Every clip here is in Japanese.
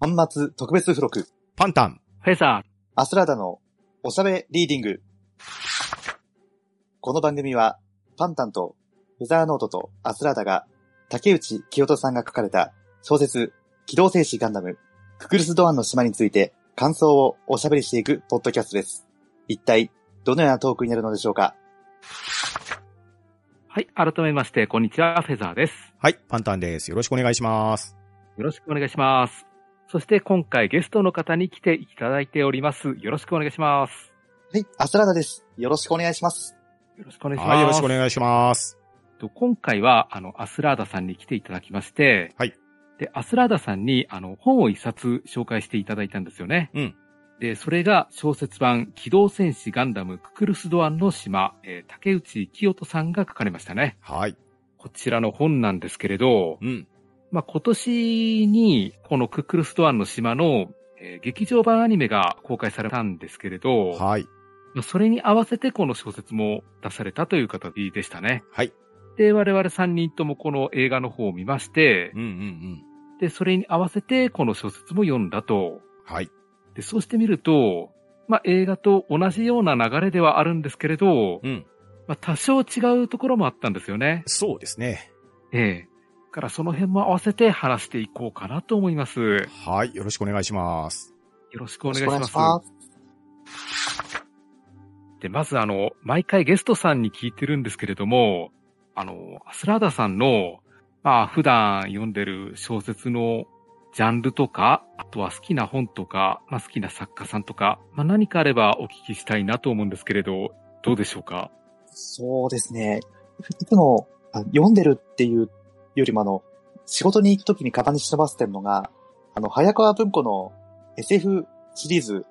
端末特別付録、パンタン。フェザアスラーダのおしゃべリーディング。この番組は、パンタンとフェザーノートとアスラーダが、竹内清人さんが書かれた小説、機動戦士ガンダム、ククルスドアンの島について感想をおしゃべりしていくポッドキャストです。一体、どのようなトークになるのでしょうか？ー。はい。改めまして、こんにちは。フェザーです。はい、パンタンです。よろしくお願いします。よろしくお願いします。そして今回ゲストの方に来ていただいております。よろしくお願いします。はい、アスラーダです。よろしくお願いします。よろしくお願いします。はい、よろしくお願いします。と今回は、あの、アスラーダさんに来ていただきまして、はい。で、アスラーダさんに、あの、本を一冊紹介していただいたんですよね。うん。で、それが小説版、機動戦士ガンダムククルスドアンの島、えー竹内清人さんが書かれましたね。はい。こちらの本なんですけれど、うん。まあ、今年に、このクックルストアンの島の、えー劇場版アニメが公開されたんですけれど、はい。まあそれに合わせてこの小説も出されたという形でしたね。はい。で、我々3人ともこの映画の方を見ましてうん、うんうん。で、それに合わせてこの小説も読んだと。はい。で、そうしてみると、まあ、映画と同じような流れではあるんですけれど、うん。まあ、多少違うところもあったんですよね。そうですね。ええ。だからその辺も合わせて話していこうかなと思います。よはい。よろしくお願いします。ろしくお願いします。よろしくお願いしで、まずあの、毎回ゲストさんに聞いてるんですけれども、あの、アスラーダさんの、まあ、普段読んでる小説のジャンルとか、あとは好きな本とか、まあ、好きな作家さんとか、まあ、何かあればお聞きしたいなと思うんですけれど、どうでしょうか？そうですね。いつもあ読んでるっていうよりもあの、仕事に行くときにカバンに忍ばせてるのが、あの、早川文庫の SF シリーズ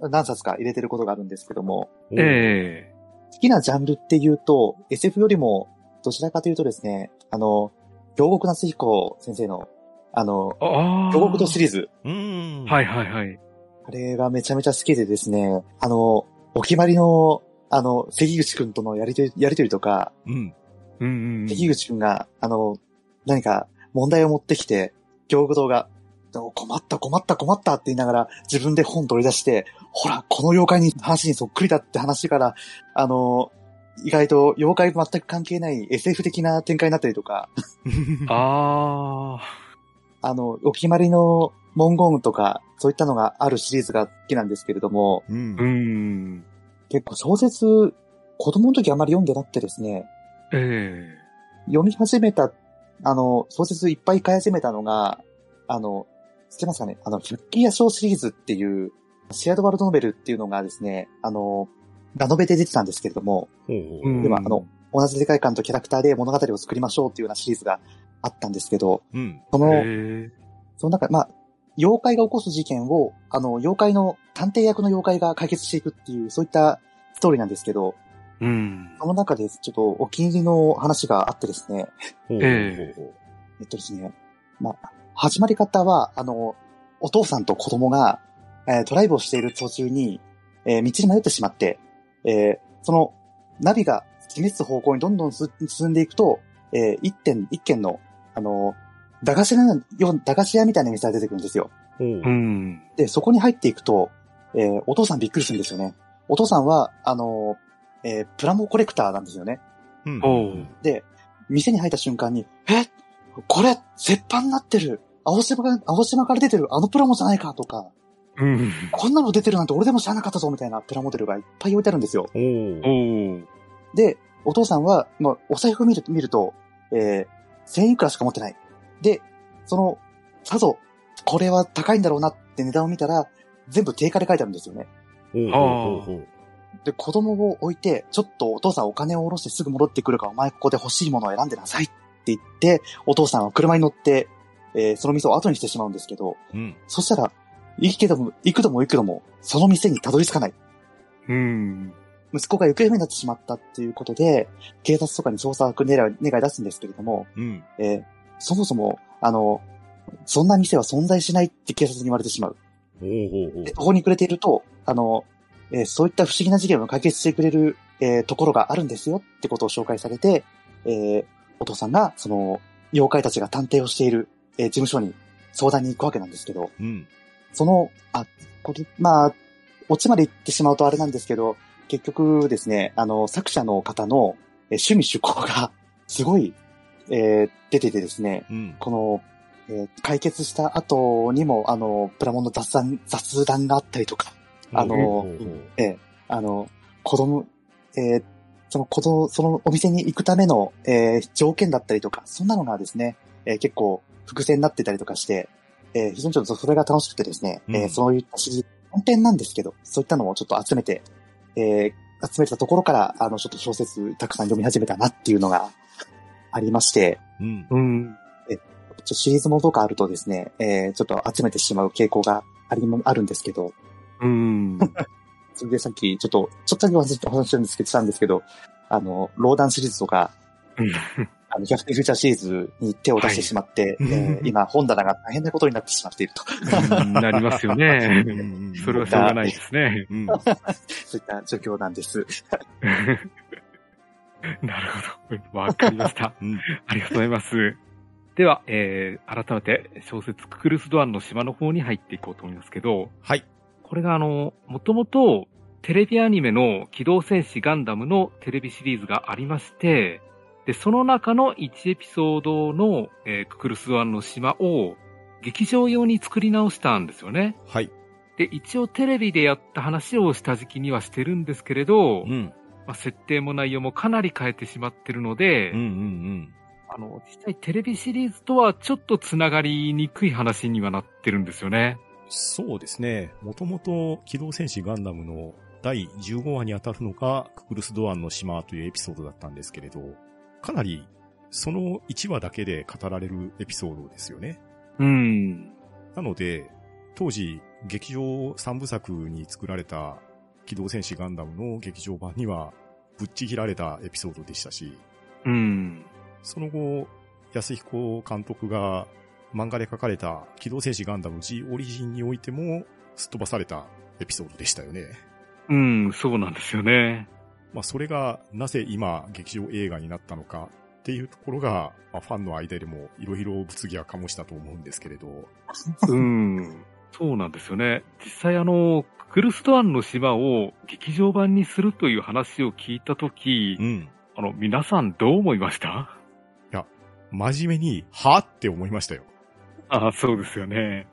何冊か入れてることがあるんですけども、ええ好きなジャンルっていうと、SF よりもどちらかというとですね、あの、京極夏彦先生の、あの。京極とシリーズ、うーん。はいはいはい。あれがめちゃめちゃ好きでですね、あの、お決まりの、あの、関口くんとのやりとり、やりとりとか、うん。うんうんうん。関口くんが、あの、何か問題を持ってきて、京極堂が、困った困った困ったって言いながら自分で本取り出して、ほら、この妖怪に話にそっくりだって話から、あの、意外と妖怪全く関係ない SF 的な展開になったりとか、ああ。あの、お決まりの文言とか、そういったのがあるシリーズが好きなんですけれども、うんう。ん。結構小説、子供の時あまり読んでなくてですね、ええ読み始めた、あの、小説いっぱい買い始めたのが、あの、知ってますかね？あの、百鬼夜行シリーズっていう、シェアドワールドノベルっていうのがですね、あの、ラノベで出てたんですけれども、ほうほう。うん。では、あの、同じ世界観とキャラクターで物語を作りましょうっていうようなシリーズがあったんですけど、うん。その、えその中、まあ、妖怪が起こす事件を、あの、妖怪の、探偵役の妖怪が解決していくっていう、そういったストーリーなんですけど、えうん。その中でちょっとお気に入りの話があってですね、えっとですね、まあ、始まり方は、あの、お父さんと子供が、えードライブをしている途中に、えー道に迷ってしまって、えーその、ナビが示す方向にどんどんす進んでいくと、えー一点、一軒の、あの、駄菓子屋のよう駄菓子屋みたいな店が出てくるんですよ。で、そこに入っていくと、えーお父さんびっくりするんですよね。お父さんは、あの、えープラモコレクターなんですよね。うん。で、店に入った瞬間に、え？これ、絶版になってる青島が、青島から出てるあのプラモじゃないかとか、うん。こんなの出てるなんて俺でも知らなかったぞみたいなプラモデルがいっぱい置いてあるんですよ。で、お父さんは、まあ、お財布見る見ると、えー、1000いくらしか持ってない。で、その、さぞ、これは高いんだろうなって値段を見たら、全部定価で書いてあるんですよね。で、子供を置いて、ちょっとお父さんお金を下ろしてすぐ戻ってくるから、お前ここで欲しいものを選んでなさいって言って、お父さんは車に乗って、えーその店を後にしてしまうんですけど、うん。そしたら、行くけども、行くども行くども、その店にたどり着かない。うん。息子が行方不明になってしまったっていうことで、警察とかに捜索願い願い出すんですけれども、うん。えーそもそも、あの、そんな店は存在しないって警察に言われてしまう。ほうほうほうで、ここにくれていると、あの、えーそういった不思議な事件を解決してくれる、えーところがあるんですよってことを紹介されて、えーお父さんが、その、妖怪たちが探偵をしている、えー事務所に相談に行くわけなんですけど、うん。その、あ、これ、まあ、オチまで行ってしまうとあれなんですけど、結局ですね、あの、作者の方のえ趣味趣向が すごい、えー出ててですね、うん。この、えー解決した後にも、あの、プラモンの雑談、雑談があったりとか、あのえーあの、子供、えーその子供、そのお店に行くための、えー条件だったりとか、そんなのがですね、えー結構伏線になってたりとかして、えー非常にちょっとそれが楽しくてですね、うんえーそういったシリーズ、本編なんですけど、そういったのをちょっと集めて、えー集めたところから、あの、ちょっと小説たくさん読み始めたなっていうのがありまして、うん。うん。ちょっとシリーズものとかあるとですね、えーちょっと集めてしまう傾向がありあるんですけど、うん。それ でさっきちょっと、ちょっとだけお話したんですけど、したんですけど、あの、ローダンシリーズとか、あの、逆転フューチャーシリーズに手を出してしまって、はいえー今、本棚が大変なことになってしまっていると。うんなりますよね。うんそれはしょうがないですね。うん。そういった状況なんです。なるほど。わかりました。うん。ありがとうございます。では、えー、改めて小説ククルスドアンの島の方に入っていこうと思いますけど、はい。これがあの、もともとテレビアニメの機動戦士ガンダムのテレビシリーズがありまして、で、その中の1エピソードの、えーククルスドアンの島を劇場用に作り直したんですよね。はい。で、一応テレビでやった話を下敷きにはしてるんですけれど、うん。まあ、設定も内容もかなり変えてしまってるので、うんうんあの、実際テレビシリーズとはちょっとつながりにくい話にはなってるんですよね。そうですね。もともと、機動戦士ガンダムの第15話に当たるのが、ククルスドアンの島というエピソードだったんですけれど、かなり、その1話だけで語られるエピソードですよね。うん。なので、当時、劇場3部作に作られた機動戦士ガンダムの劇場版には、ぶっちぎられたエピソードでしたし、うん。その後、安彦監督が漫画で書かれた機動戦士ガンダム G オリジンにおいても、すっ飛ばされたエピソードでしたよね。うん、そうなんですよね。まあ、それがなぜ今劇場映画になったのかっていうところが、まあ、ファンの間でもいろいろ物議は醸したと思うんですけれど、うん。そうなんですよね。実際あの、ククルストアンの島を劇場版にするという話を聞いたとき、うん。あの、皆さんどう思いました？真面目に、はって思いましたよ。ああ、そうですよね。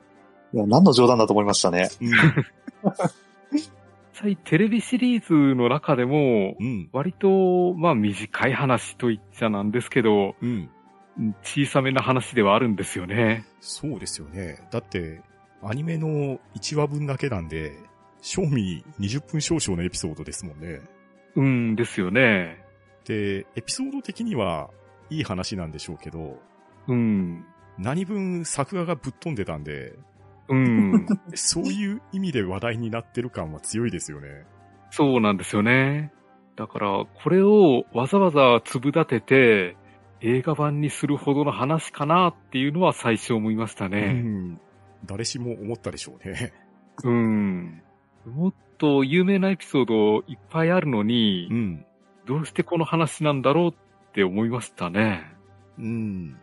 いや、何の冗談だと思いましたね。うん。実際テレビシリーズの中でも、うん。割と、まあ短い話と言っちゃなんですけど、うん。小さめな話ではあるんですよね。そうですよね。だって、アニメの1話分だけなんで、賞味20分少々のエピソードですもんね。うんですよね。で、エピソード的にはいい話なんでしょうけど、うん。何分作画がぶっ飛んでたんで、うん。そういう意味で話題になってる感は強いですよね。そうなんですよね。だから、これをわざわざ粒立てて、映画版にするほどの話かなっていうのは最初思いましたうね。ん。誰しも思ったでしょうね。うん。もっと有名なエピソードいっぱいあるのに、うん。どうしてこの話なんだろうって思いましたね。うん。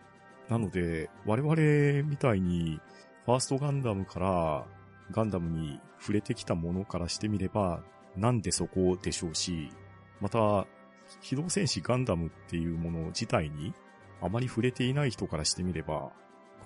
なので、我々みたいに、ファーストガンダムからガンダムに触れてきたものからしてみれば、なんでそこでしょうし、また、機動戦士ガンダムっていうもの自体にあまり触れていない人からしてみれば、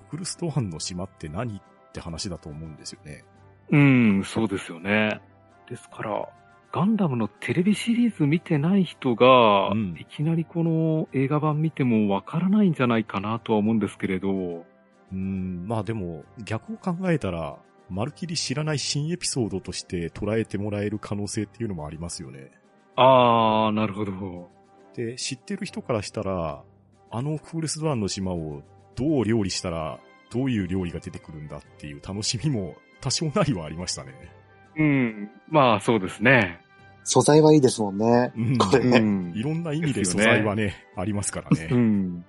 ククルストアンの島って何って話だと思うんですよね。うん、そうですよね。ですから、ガンダムのテレビシリーズ見てない人が、うんいきなりこの映画版見てもわからないんじゃないかなとは思うんですけれど、うーん、まあでも、逆を考えたら、まるっきり知らない新エピソードとして捉えてもらえる可能性っていうのもありますよね。あー、なるほど。で、知ってる人からしたら、あのクールスドアンの島をどう料理したら、どういう料理が出てくるんだっていう楽しみも多少なりはありましたね。うん、まあそうですね。素材はいいですもんね。うんこれね。んいろんな意味で素材はね、ありますからうね。ん。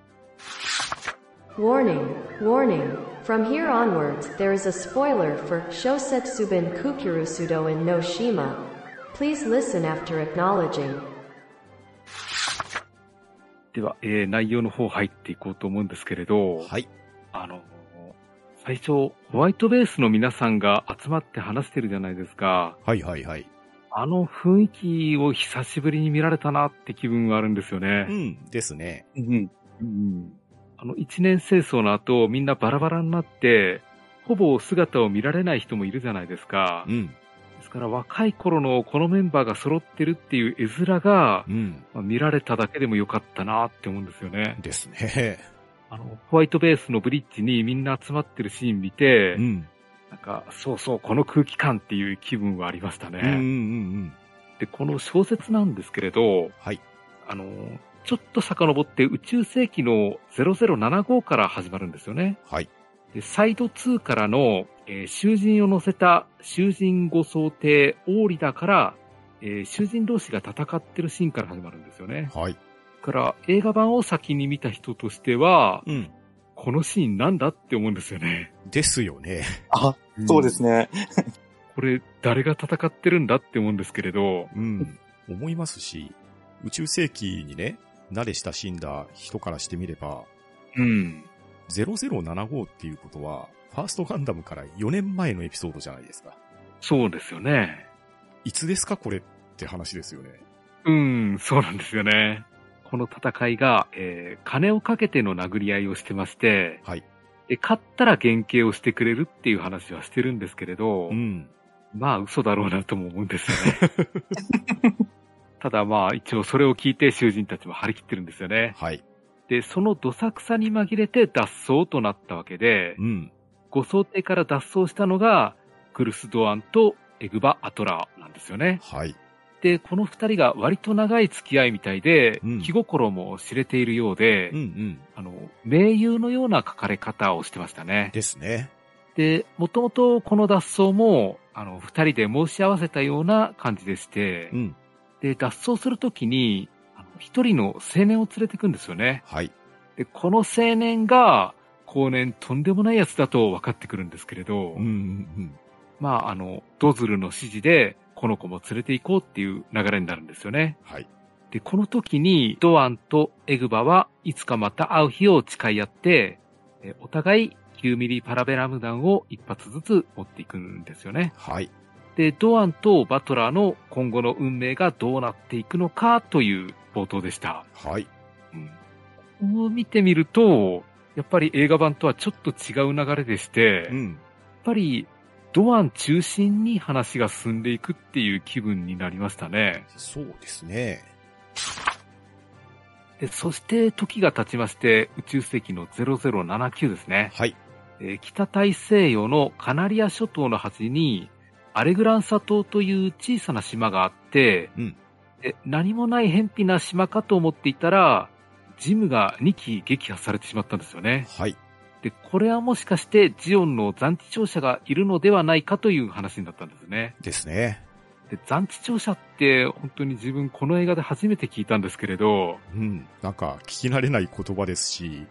Warning, warning. From here onwards, there is a spoiler for Shosetsubin Kukirusudo in No Shima. Please listen after acknowledging. では、えー内容の方入っていこうと思うんですけれど、はい。あの、最初、ホワイトベースの皆さんが集まって話してるじゃないですか。はいはいはい。あの雰囲気を久しぶりに見られたなって気分があるんですよね。うん、ですね。うん。うんあの、一年清掃の後、みんなバラバラになって、ほぼ姿を見られない人もいるじゃないですか。うん、ですから若い頃のこのメンバーが揃ってるっていう絵面が、うん。まあ見られただけでもよかったなって思うんですよね。ですね。あの、ホワイトベースのブリッジにみんな集まってるシーン見て、うん。なんか、そうそう、この空気感っていう気分はありましたね。うんうんうん。で、この小説なんですけれど、はい。あの、ちょっと遡って宇宙世紀の0075から始まるんですよね。はい。でサイド2からの、えー囚人を乗せた囚人護送艇オーリダから、えー囚人同士が戦ってるシーンから始まるんですよね。はい。だから映画版を先に見た人としては、うん。このシーンなんだって思うんですよね。ですよね。あ、そうですね。これ誰が戦ってるんだって思うんですけれど、うん。思いますし、宇宙世紀にね、慣れ親しんだ人からしてみれば、うん。0075っていうことは、ファーストガンダムから4年前のエピソードじゃないですか。そうですよね。いつですかこれって話ですよね。うん、そうなんですよね。この戦いが、えー金をかけての殴り合いをしてまして、はい。で、勝ったら減刑をしてくれるっていう話はしてるんですけれど、うん。まあ嘘だろうなとも思うんですよね。ただまあ一応それを聞いて囚人たちも張り切ってるんですよね。はい。で、そのどさくさに紛れて脱走となったわけで、うん。護送艇から脱走したのが、クルスドアンとエグバ・アトラーなんですよね。はい。で、この二人が割と長い付き合いみたいで、うん気心も知れているようで、うんうん。あの、盟友のような書かれ方をしてましたね。ですね。で、もともとこの脱走も、あの、二人で申し合わせたような感じでして、うん。で、脱走するときに、一人の青年を連れてくんですよね。はい。で、この青年が、後年とんでもないやつだと分かってくるんですけれど、うんうんまあ、あの、ドズルの指示で、この子も連れて行こうっていう流れになるんですよね。はい。で、この時に、ドアンとエグバはいつかまた会う日を誓い合って、えお互い9ミリパラベラム弾を一発ずつ持っていくんですよね。はい。で、ドアンとバトラーの今後の運命がどうなっていくのかという冒頭でした。はい。うん、こう見てみると、やっぱり映画版とはちょっと違う流れでして、やっうん。ぱりドアン中心に話が進んでいくっていう気分になりましたね。そうですね。でそして時が経ちまして、宇宙世紀の0079ですね。はい。えー北大西洋のカナリア諸島の端に、アレグランサ島という小さな島があって、うんで何もない偏僻な島かと思っていたら、ジムが2機撃破されてしまったんですよね。はい。で、これはもしかしてジオンの残地調査がいるのではないかという話になったんですね。ですね。で、残地調査って本当に自分この映画で初めて聞いたんですけれど、うん。なんか、聞き慣れない言葉ですし、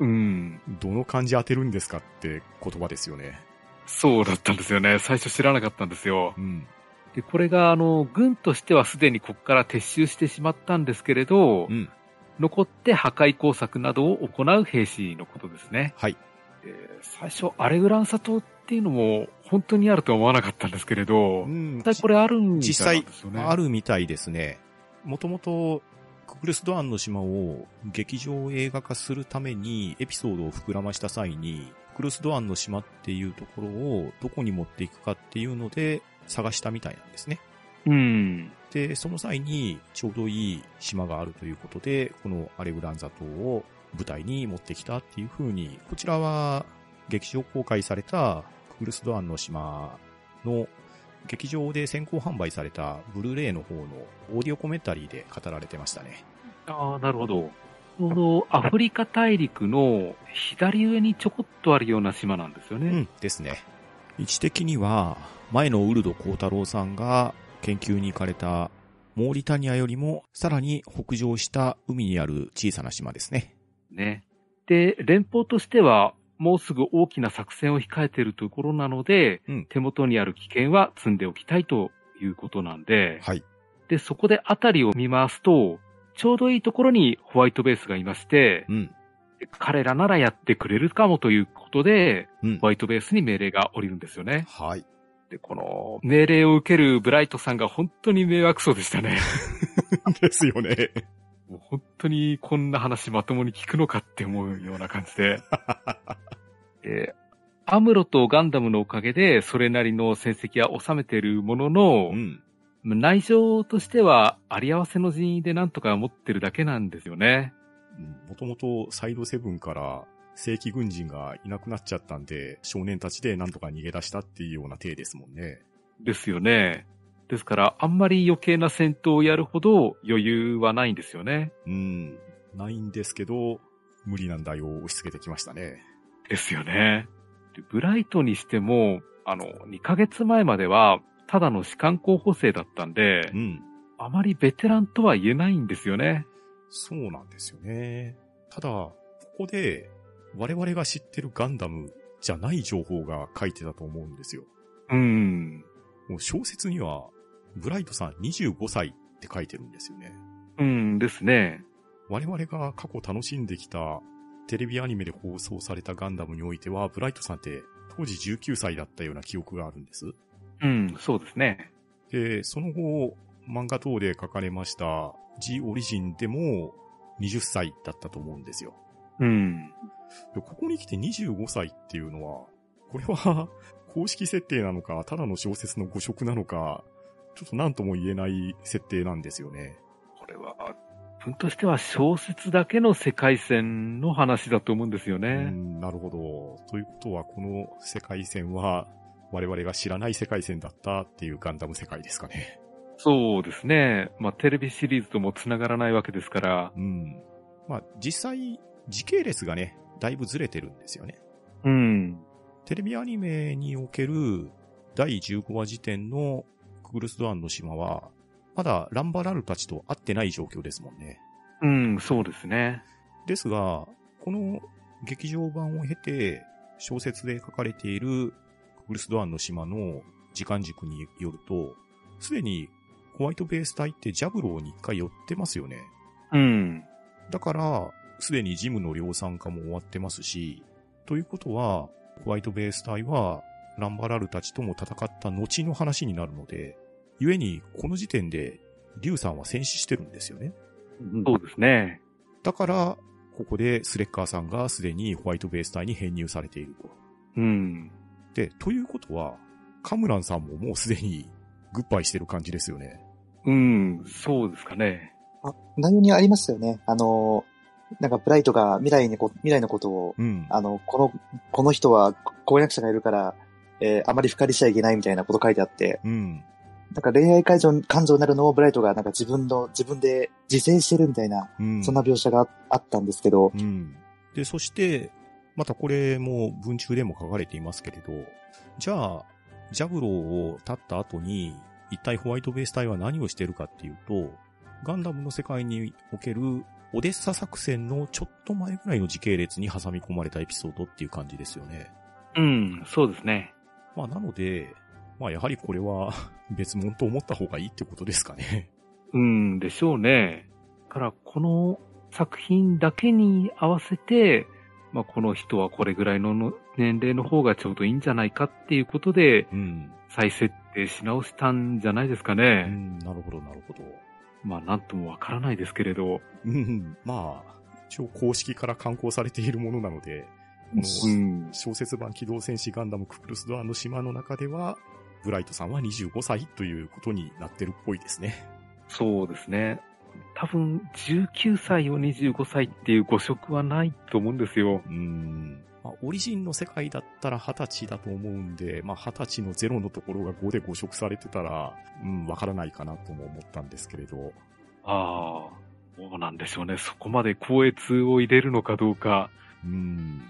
うん、どの漢字当てるんですかって言葉ですよね。そうだったんですよね。最初知らなかったんですよ。うん。で、これが、あの、軍としてはすでにここから撤収してしまったんですけれど、うん。残って破壊工作などを行う兵士のことですね。はい。で最初、アレグランサ島っていうのも本当にあるとは思わなかったんですけれど、うん実際これあるんですよね。あるみたいですね。もともと、ククルス・ドアンの島を劇場映画化するためにエピソードを膨らました際に、ククルス・ドアンの島っていうところをどこに持っていくかっていうので探したみたいなんですね。うん。で、その際にちょうどいい島があるということで、このアレグランザ島を舞台に持ってきたっていう風に、こちらは劇場公開されたククルス・ドアンの島の劇場で先行販売されたブルーレイの方のオーディオコメンタリーで語られてましたね。ああ、なるほど。ちょうどアフリカ大陸の左上にちょこっとあるような島なんですよね。うん、ですね。位置的には、前のウルド幸太郎さんが研究に行かれたモーリタニアよりもさらに北上した海にある小さな島ですね。ね。で、連邦としては、もうすぐ大きな作戦を控えているところなので、うん手元にある危険は積んでおきたいということなんで、はい。で、そこで辺りを見回すと、ちょうどいいところにホワイトベースがいまして、うん。彼らならやってくれるかもということで、うんホ。ワイトベースに命令が降りるんですよね。はい。で、この命令を受けるブライトさんが本当に迷惑そうでしたね。ですよね。もう本当にこんな話まともに聞くのかって思うような感じで。でアムロとガンダムのおかげでそれなりの成績は収めているもののう、ん。内情としてはあり合わせの人員でなんとか持ってるだけなんですよね。もともとサイドセブンから正規軍人がいなくなっちゃったんで、少年たちでなんとか逃げ出したっていうような体ですもんね。ですよね。ですから、あんまり余計な戦闘をやるほど余裕はないんですよね。うん。ないんですけど、無理難題を押し付けてきましたね。ですよね。でブライトにしても、あの、2ヶ月前までは、ただの士官候補生だったんでう、ん。あまりベテランとは言えないんですよね。そうなんですよね。ただ、ここで、我々が知ってるガンダムじゃない情報が書いてたと思うんですよ。うん。もう小説には、ブライトさん25歳って書いてるんですよね。うんですね。我々が過去楽しんできたテレビアニメで放送されたガンダムにおいては、ブライトさんって当時19歳だったような記憶があるんです。うん、そうですね。で、その後、漫画等で書かれました G オリジンでも20歳だったと思うんですよ。うん。でここに来て25歳っていうのは、これは公式設定なのか、ただの小説の誤色なのか、ちょっと何とも言えない設定なんですよね。これは、文としては小説だけの世界線の話だと思うんですようね。ん、なるほど。ということは、この世界線は、我々が知らない世界線だったっていうガンダム世界ですかね。そうですね。まあ、テレビシリーズとも繋がらないわけですから。うん。まあ、実際、時系列がね、だいぶずれてるんですよね。うん。テレビアニメにおける第15話時点のクグルスドアンの島は、まだランバラルたちと会ってない状況ですもんね。うん、そうですね。ですが、この劇場版を経て、小説で書かれているクグルスドアンの島の時間軸によると、すでにホワイトベース隊ってジャブローに一回寄ってますよね。うん。だから、すでにジムの量産化も終わってますし、ということは、ホワイトベース隊は、ランバラルたちとも戦った後の話になるので、故に、この時点で、リュウさんは戦死してるんですよね。そうですね。だから、ここでスレッカーさんがすでにホワイトベース隊に編入されていると。うん。で、ということは、カムランさんももうすでにグッバイしてる感じですよね。うん、そうですかね。あ内容にありましたよね。あの、なんかブライトが未来にこ、未来のことを、うん。あの、この、この人は婚約者がいるから、えーあまり深りしちゃいけないみたいなこと書いてあって、うん。なんか恋愛感情感情になるのをブライトがなんか自分の、自分で自制してるみたいな、うん。そんな描写があったんですけど、うん。で、そして、またこれも文中でも書かれていますけれど、じゃあ、ジャブローを立った後に、一体ホワイトベース隊は何をしてるかっていうと、ガンダムの世界におけるオデッサ作戦のちょっと前ぐらいの時系列に挟み込まれたエピソードっていう感じですよね。うん、そうですね。まあなので、まあやはりこれは 別物と思った方がいいってことですかね。うん、でしょうね。だから、この作品だけに合わせて、まあ、この人はこれぐらいのの年齢の方がちょうどいいんじゃないかっていうことで、うん。再設定し直したんじゃないですかうね。ん、なるほど、なるほど。まあ、なんともわからないですけれど。うん、まあ、一応公式から刊行されているものなので、こうのん。小説版機動戦士ガンダムククルスドアンの島の中では、ブライトさんは25歳ということになってるっぽいですね。そうですね。多分、19歳を25歳っていう誤色はないと思うんですよ。うん。まあ、オリジンの世界だったら20歳だと思うんで、まあ、20歳のゼロのところが5で誤植されてたら、うん、わからないかなとも思ったんですけれど。ああ、どうなんでしょうね。そこまで光悦を入れるのかどうか。うん。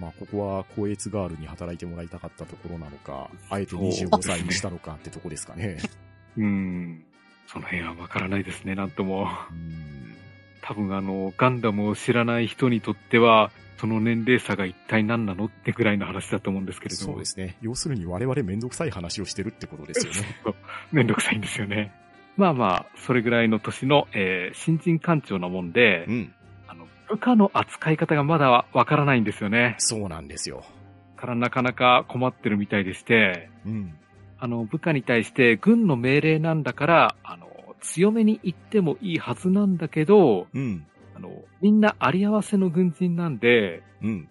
まあ、ここは、光悦ガールに働いてもらいたかったところなのか、あえて25歳にしたのかってとこですかね。うん。その辺はわからないですね、なんとも。うん。多分あの、ガンダムを知らない人にとっては、その年齢差が一体何なの？ってぐらいの話だと思うんですけれど。そうですね。要するに我々めんどくさい話をしてるってことですよね。めんどくさいんですよね。まあまあ、それぐらいの年の、えー新人艦長なもんで、うん。あの、部下の扱い方がまだわからないんですよね。そうなんですよ。からなかなか困ってるみたいでして、うん。あの、部下に対して軍の命令なんだから、あの、強めに言ってもいいはずなんだけど、うん。あの、みんなあり合わせの軍人なんで、うん。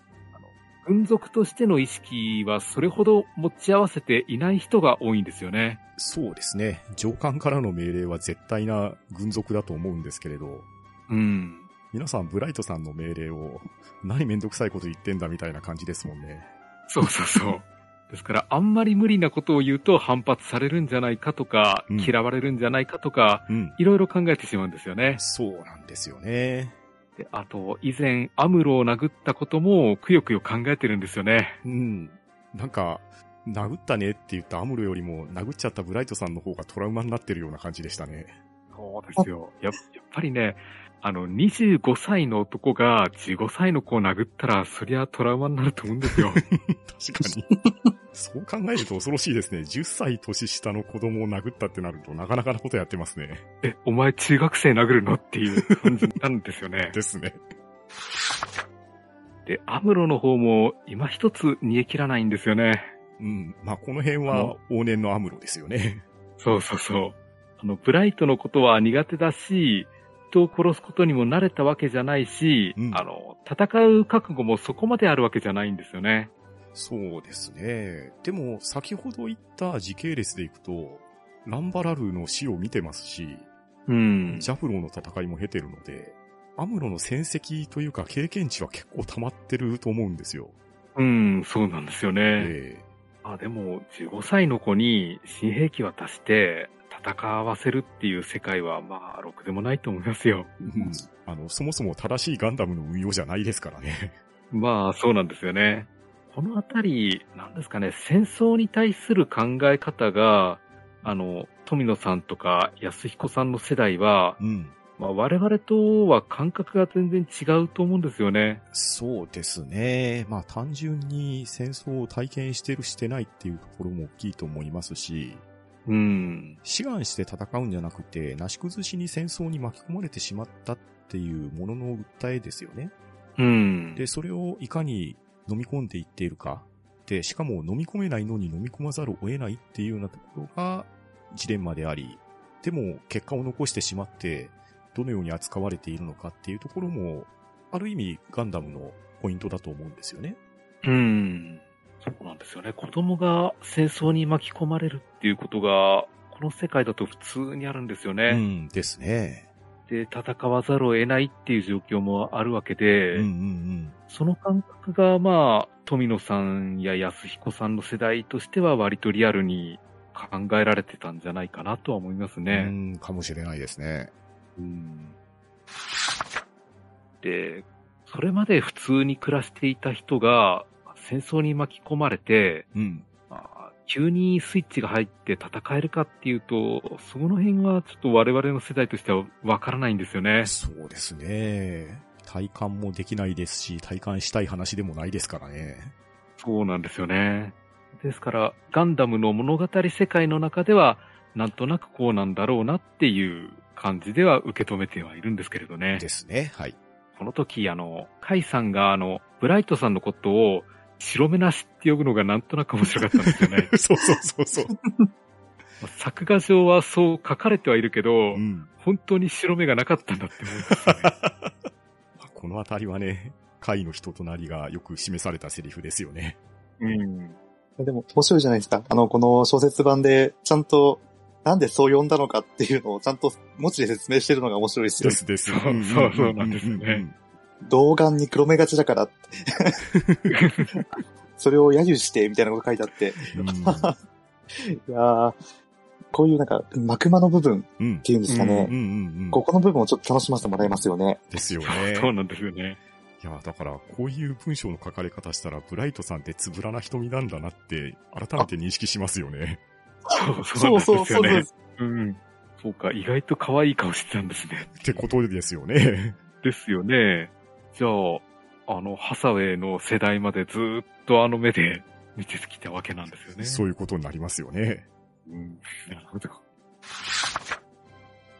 軍属としての意識はそれほど持ち合わせていない人が多いんですよね。そうですね。上官からの命令は絶対な軍属だと思うんですけれど、うん。皆さんブライトさんの命令を何めんどくさいこと言ってんだみたいな感じですもんね。そうそうそう。ですから、あんまり無理なことを言うと反発されるんじゃないかとか、うん嫌われるんじゃないかとか、うん。いろいろ考えてしまうんですよね。そうなんですよね。であと、以前、アムロを殴ったことも、くよくよ考えてるんですよね。うん。なんか、殴ったねって言ったアムロよりも殴っちゃったブライトさんの方がトラウマになってるような感じでしたね。そうですよ。やっやっぱりね、あの、25歳の男が15歳の子を殴ったら、そりゃトラウマになると思うんですよ。確かに。そう考えると恐ろしいですね。10歳年下の子供を殴ったってなるとなかなかなことやってますね。え、お前中学生殴るのっていう感じなんですよね。ですね。で、アムロの方も今一つ煮え切らないんですよね。うん。まあ、この辺は往年のアムロですよね。そうそうそう。あの、ブライトのことは苦手だし、人を殺すことにも慣れたわけじゃないし、うんあの、戦う覚悟もそこまであるわけじゃないんですよね。そうですね。でも、先ほど言った時系列でいくと、ランバラルーの死を見てますし、うん。ジャフローの戦いも経てるので、アムロの戦績というか経験値は結構溜まってると思うんですよ。うん、そうなんですよね。えあ、でも、15歳の子に新兵器渡して戦わせるっていう世界は、まあ、ろくでもないと思いますよ。えうんあの、そもそも正しいガンダムの運用じゃないですからね。まあ、そうなんですよね。このあたり、なんですかね、戦争に対する考え方が、あの、富野さんとか安彦さんの世代は、うん。まあ、我々とは感覚が全然違うと思うんですよね。そうですね。まあ単純に戦争を体験してるしてないっていうところも大きいと思いますし、うん。志願して戦うんじゃなくて、なし崩しに戦争に巻き込まれてしまったっていうものの訴えですよね。うん。で、それをいかに飲み込んでいっているか。で、しかも飲み込めないのに飲み込まざるを得ないっていうようなところがジレンマであり、でも結果を残してしまって、どのように扱われているのかっていうところも、ある意味ガンダムのポイントだと思うんですよね。うん。そうなんですよね。子供が戦争に巻き込まれるっていうことが、この世界だと普通にあるんですようね。んですね。で、戦わざるを得ないっていう状況もあるわけで、うんうんその感覚が、まあ、富野さんや安彦さんの世代としては割とリアルに考えられてたんじゃないかなとは思いますうん。ね。うん、かもしれないですね。うんで、それまで普通に暮らしていた人が戦争に巻き込まれて、うん。まあ急にスイッチが入って戦えるかっていうと、その辺はちょっと我々の世代としてはわからないんですよね。そうですね。体感もできないですし、体感したい話でもないですからね。そうなんですよね。ですから、ガンダムの物語世界の中では、なんとなくこうなんだろうなっていう感じでは受け止めてはいるんですけれどね。ですね。はい。この時、あの、カイさんがあの、ブライトさんのことを白目なしって呼ぶのがなんとなく面白かったんですよね。そうそうそうそう。作画上はそう書かれてはいるけど、うん。本当に白目がなかったんだって思いますよね。このあたりはね、会の人となりがよく示されたセリフですよね。うん。でも面白いじゃないですか。あの、この小説版で、ちゃんと、なんでそう呼んだのかっていうのをちゃんと文字で説明してるのが面白いですよね。ですです。そうそうそうなんですよね童顔に黒目がちだからって。それを揶揄して、みたいなこと書いてあって。うん。いやーこういうなんか、幕間の部分っうん。ていうんですかね。うんうんうん。ここの部分をちょっと楽しませてもらえますよね。ですよね。そうなんですよね。いや、だから、こういう文章の書かれ方したら、ブライトさんってつぶらな瞳なんだなって、改めて認識しますよね。そうそうそうなんですよね。す。うん。そうか、意外と可愛い顔してたんですね。ってことですよね。ですよね。じゃあ、あの、ハサウェイの世代までずーっとあの目で 見てきたわけなんですよね。そういうことになりますよね。うん。なるほど。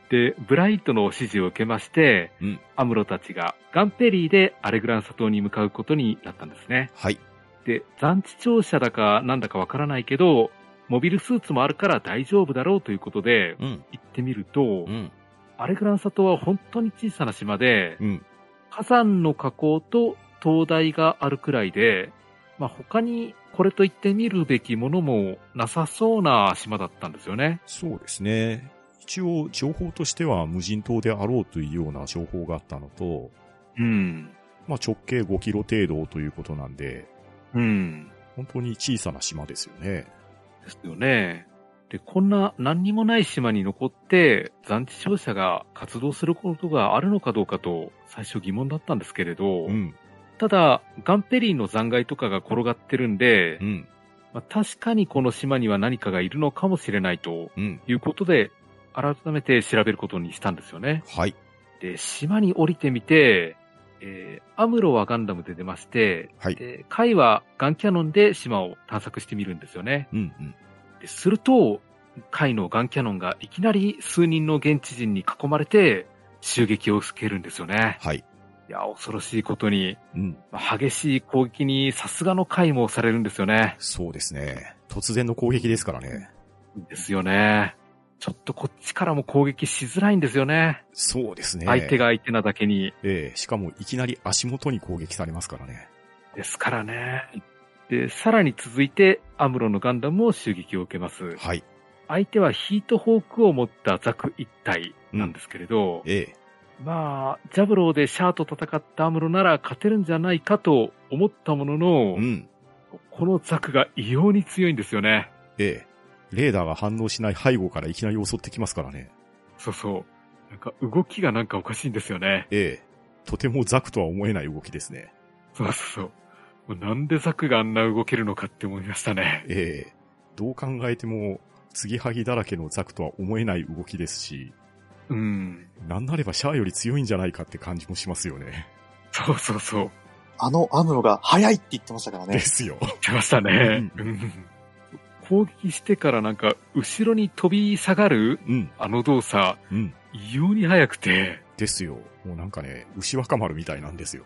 で、ブライトの指示を受けまして、うんアムロたちがガンペリーでアレグランサ島に向かうことになったんですね。はい。で、残地庁舎だかなんだかわからないけど、モビルスーツもあるから大丈夫だろうということで、うん。行ってみると、うん。アレグランサ島は本当に小さな島で、うん。火山の火口と灯台があるくらいで、まあ、他にこれと言ってみるべきものもなさそうな島だったんですよね。そうですね。一応、情報としては無人島であろうというような情報があったのと、うん。まあ直径5キロ程度ということなんで、うん。本当に小さな島ですよね。ですよね。で、こんな何にもない島に残って残地商社が活動することがあるのかどうかと最初疑問だったんですけれど、うん。ただ、ガンペリーの残骸とかが転がってるんで、うん。まあ、確かにこの島には何かがいるのかもしれないとうん。いうことで、改めて調べることにしたんですよね。はい。で、島に降りてみて、えーアムロはガンダムで出まして、はい。で、カイはガンキャノンで島を探索してみるんですよね。うん。うん。ですると、カイのガンキャノンがいきなり数人の現地人に囲まれて、襲撃を受けるんですよね。はい。いや、恐ろしいことに、うん。まあ激しい攻撃にさすがのカイもされるんですよね。そうですね。突然の攻撃ですからね。ですよね。ちょっとこっちからも攻撃しづらいんですよね。そうですね。相手が相手なだけに。ええしかもいきなり足元に攻撃されますからね。ですからね。で、さらに続いて、アムロのガンダムも襲撃を受けます。はい。相手はヒートホークを持ったザク一体なんですけれど、ええまあ、ジャブローでシャアと戦ったアムロなら勝てるんじゃないかと思ったものの、うん。このザクが異様に強いんですよね。ええレーダーが反応しない背後からいきなり襲ってきますからね。そうそう。なんか動きがなんかおかしいんですよね。ええとてもザクとは思えない動きですね。そうそうそう。もうなんでザクがあんな動けるのかって思いましたね。ええどう考えても、継ぎはぎだらけのザクとは思えない動きですし、うん。なんなればシャアより強いんじゃないかって感じもしますよね。そうそうそう。あのアムロが速いって言ってましたからでね。すよ。言ってましたね。ううん攻撃してからなんか、後ろに飛び下がるうん、あの動作、うん。異様に速くて、ですよ。もうなんかね、牛若丸みたいなんですよ。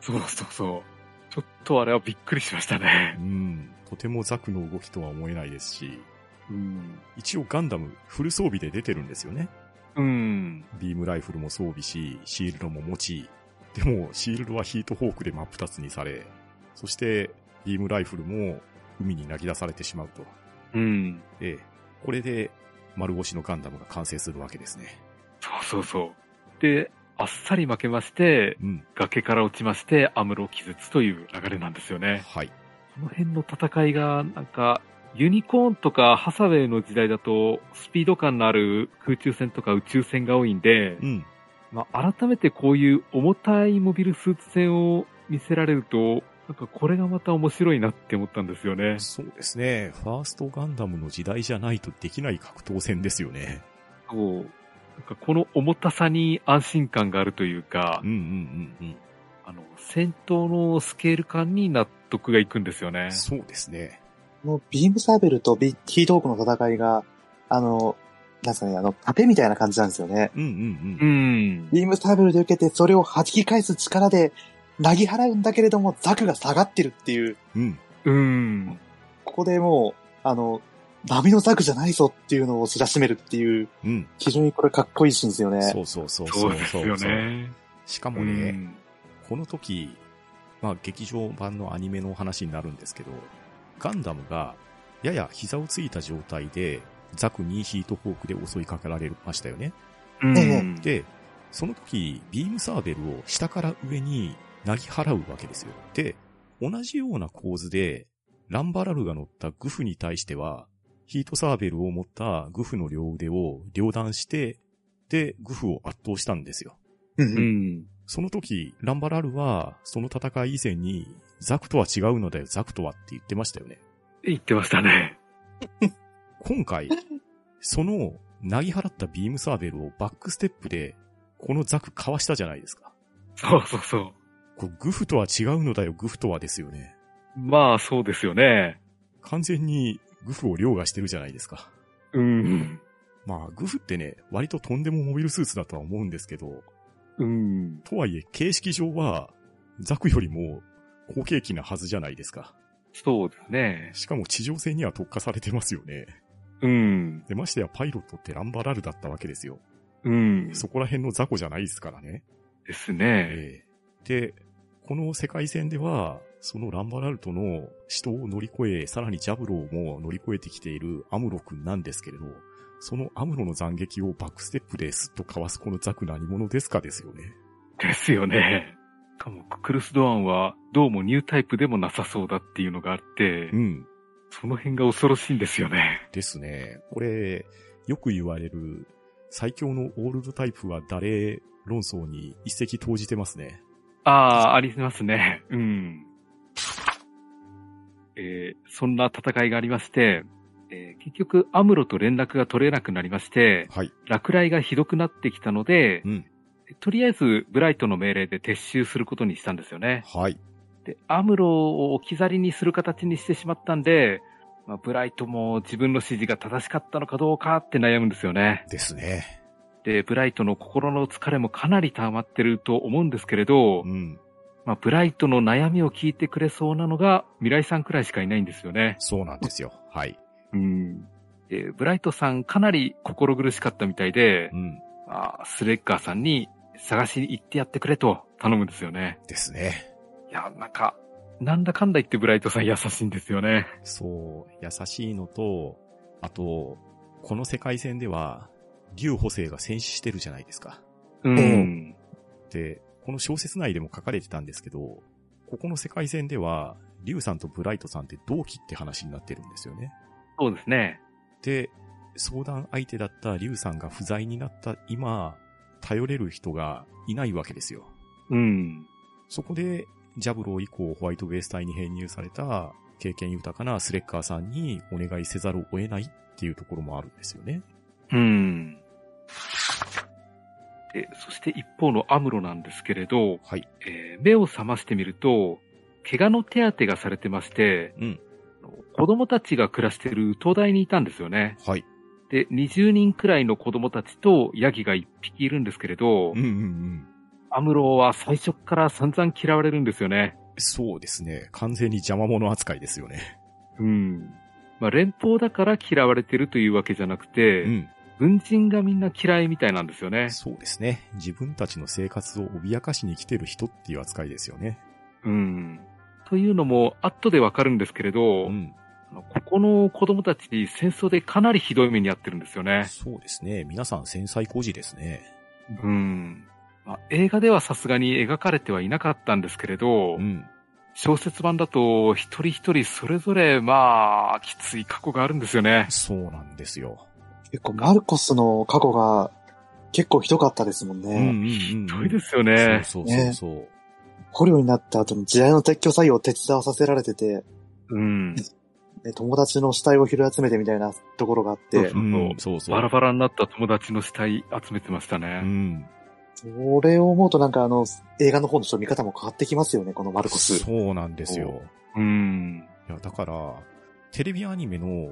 そうそうそう。ちょっとあれはびっくりしましたねう。ん。とてもザクの動きとは思えないですし、うん。一応ガンダムフル装備で出てるんですよね。うん。ビームライフルも装備し、シールドも持ち、でもシールドはヒートホークで真っ二つにされ、そしてビームライフルも海に投げ出されてしまうと。うん。ええ、これで丸腰のガンダムが完成するわけですね。そうそうそう。で、あっさり負けまして、うん。崖から落ちまして、アムロ気絶という流れなんですよね。はい。この辺の戦いが、なんか、ユニコーンとかハサウェイの時代だと、スピード感のある空中戦とか宇宙戦が多いんで、うん。まあ、改めてこういう重たいモビルスーツ戦を見せられると、なんかこれがまた面白いなって思ったんですよね。そうですね。ファーストガンダムの時代じゃないとできない格闘戦ですよね。そう。なんかこの重たさに安心感があるというかうん、うんうんうん。あの、戦闘のスケール感に納得がいくんですよね。そうですね。このビームサーベルとビヒートークの戦いが、あの、なんですかね、あの、盾みたいな感じなんですよね。うんうんううん。ん。ビームサーベルで受けて、それを弾き返す力で、なぎ払うんだけれども、ザクが下がってるっていう、うん。うん。ここでもう、あの、波のザクじゃないぞっていうのを知らしめるっていう、うん。非常にこれかっこいいシーンですよね。そうそうそうそうですよね。しかもね、この時、まあ劇場版のアニメの話になるんですけど、ガンダムがやや膝をついた状態でザクにヒートホークで襲いかけられましたよね。うん。で、その時、ビームサーベルを下から上に投げ払うわけですよ。で、同じような構図で、ランバラルが乗ったグフに対しては、ヒートサーベルを持ったグフの両腕を両断して、で、グフを圧倒したんですよ。うん。その時、ランバラルは、その戦い以前に、ザクとは違うのだよ、ザクとはって言ってましたよね。言ってましたね。今回、その、投げ払ったビームサーベルをバックステップで、このザクかわしたじゃないですか。そうそうそう。これグフとは違うのだよ、グフとはですよね。まあ、そうですよね。完全にグフを凌駕してるじゃないですか。うん。まあ、グフってね、割ととんでもモビルスーツだとは思うんですけど、うん。とはいえ、形式上は、ザクよりも後継機なはずじゃないですか。そうですね。しかも地上戦には特化されてますよね。うん。で、ましてやパイロットってランバラルだったわけですよ。うん。そこら辺の雑魚じゃないですからね。ですね。ええで、この世界戦では、そのランバラルトの死闘を乗り越え、さらにジャブローも乗り越えてきているアムロ君なんですけれど、そのアムロの斬撃をバックステップですっとかわすこのザク何者ですかですよね。ですよね。しかも、ククルス・ドアンは、どうもニュータイプでもなさそうだっていうのがあって、うん。その辺が恐ろしいんですよね。ですね。これ、よく言われる、最強のオールドタイプは誰論争に一石投じてますね。ああ、ありますね。うん。えーそんな戦いがありまして、えー結局、アムロと連絡が取れなくなりまして、はい。落雷がひどくなってきたので、うん。とりあえず、ブライトの命令で撤収することにしたんですよね。はい。で、アムロを置き去りにする形にしてしまったんで、まあ、ブライトも自分の指示が正しかったのかどうかって悩むんですよね。ですね。で、ブライトの心の疲れもかなり溜まってると思うんですけれど、うん。まあ、ブライトの悩みを聞いてくれそうなのが、未来さんくらいしかいないんですよね。そうなんですよ。はい。うん。で、ブライトさんかなり心苦しかったみたいでう、ん。まあ、スレッガーさんに探しに行ってやってくれと頼むんですよね。ですね。いや、なんか、なんだかんだ言ってブライトさん優しいんですよね。そう、優しいのと、あと、この世界線では、竜補正が戦死してるじゃないですか。うん。で、この小説内でも書かれてたんですけど、ここの世界線では、竜さんとブライトさんって同期って話になってるんですよね。そうですね。で、相談相手だった竜さんが不在になった今、頼れる人がいないわけですよ。うん。そこで、ジャブロー以降ホワイトベース隊に編入された経験豊かなスレッカーさんにお願いせざるを得ないっていうところもあるんですよね。うん。で、そして一方のアムロなんですけれど、はい。えー目を覚ましてみると、怪我の手当てがされてまして、うん。子供たちが暮らしている東大にいたんですよね。はい。で、20人くらいの子供たちとヤギが1匹いるんですけれど、うんうんうん。アムロは最初から散々嫌われるんですよね。そうですね。完全に邪魔者扱いですよね。うん。まあ、連邦だから嫌われてるというわけじゃなくて、うん。軍人がみんな嫌いみたいなんですよね。そうですね。自分たちの生活を脅かしに来てる人っていう扱いですよね。うん。というのも、後でわかるんですけれど、うん。ここの子供たち戦争でかなりひどい目に遭ってるんですよね。そうですね。皆さん繊細孤児ですね。うん。まあ、映画ではさすがに描かれてはいなかったんですけれど、うん。小説版だと一人一人それぞれまあ、きつい過去があるんですよね。そうなんですよ。結構マルコスの過去が結構ひどかったですもんね。うんうんうん、うん。ひどいですよね。そうそうそうそう。捕虜になった後に地雷の撤去作業を手伝わさせられてて、うん。ね友達の死体を拾い集めてみたいなところがあってそう、そううん、そうそう。バラバラになった友達の死体集めてましたうね。ん。それを思うとなんかあの、映画の方の人見方も変わってきますよね、このマルコス。そうなんですよ。うん。いや、だから、テレビアニメの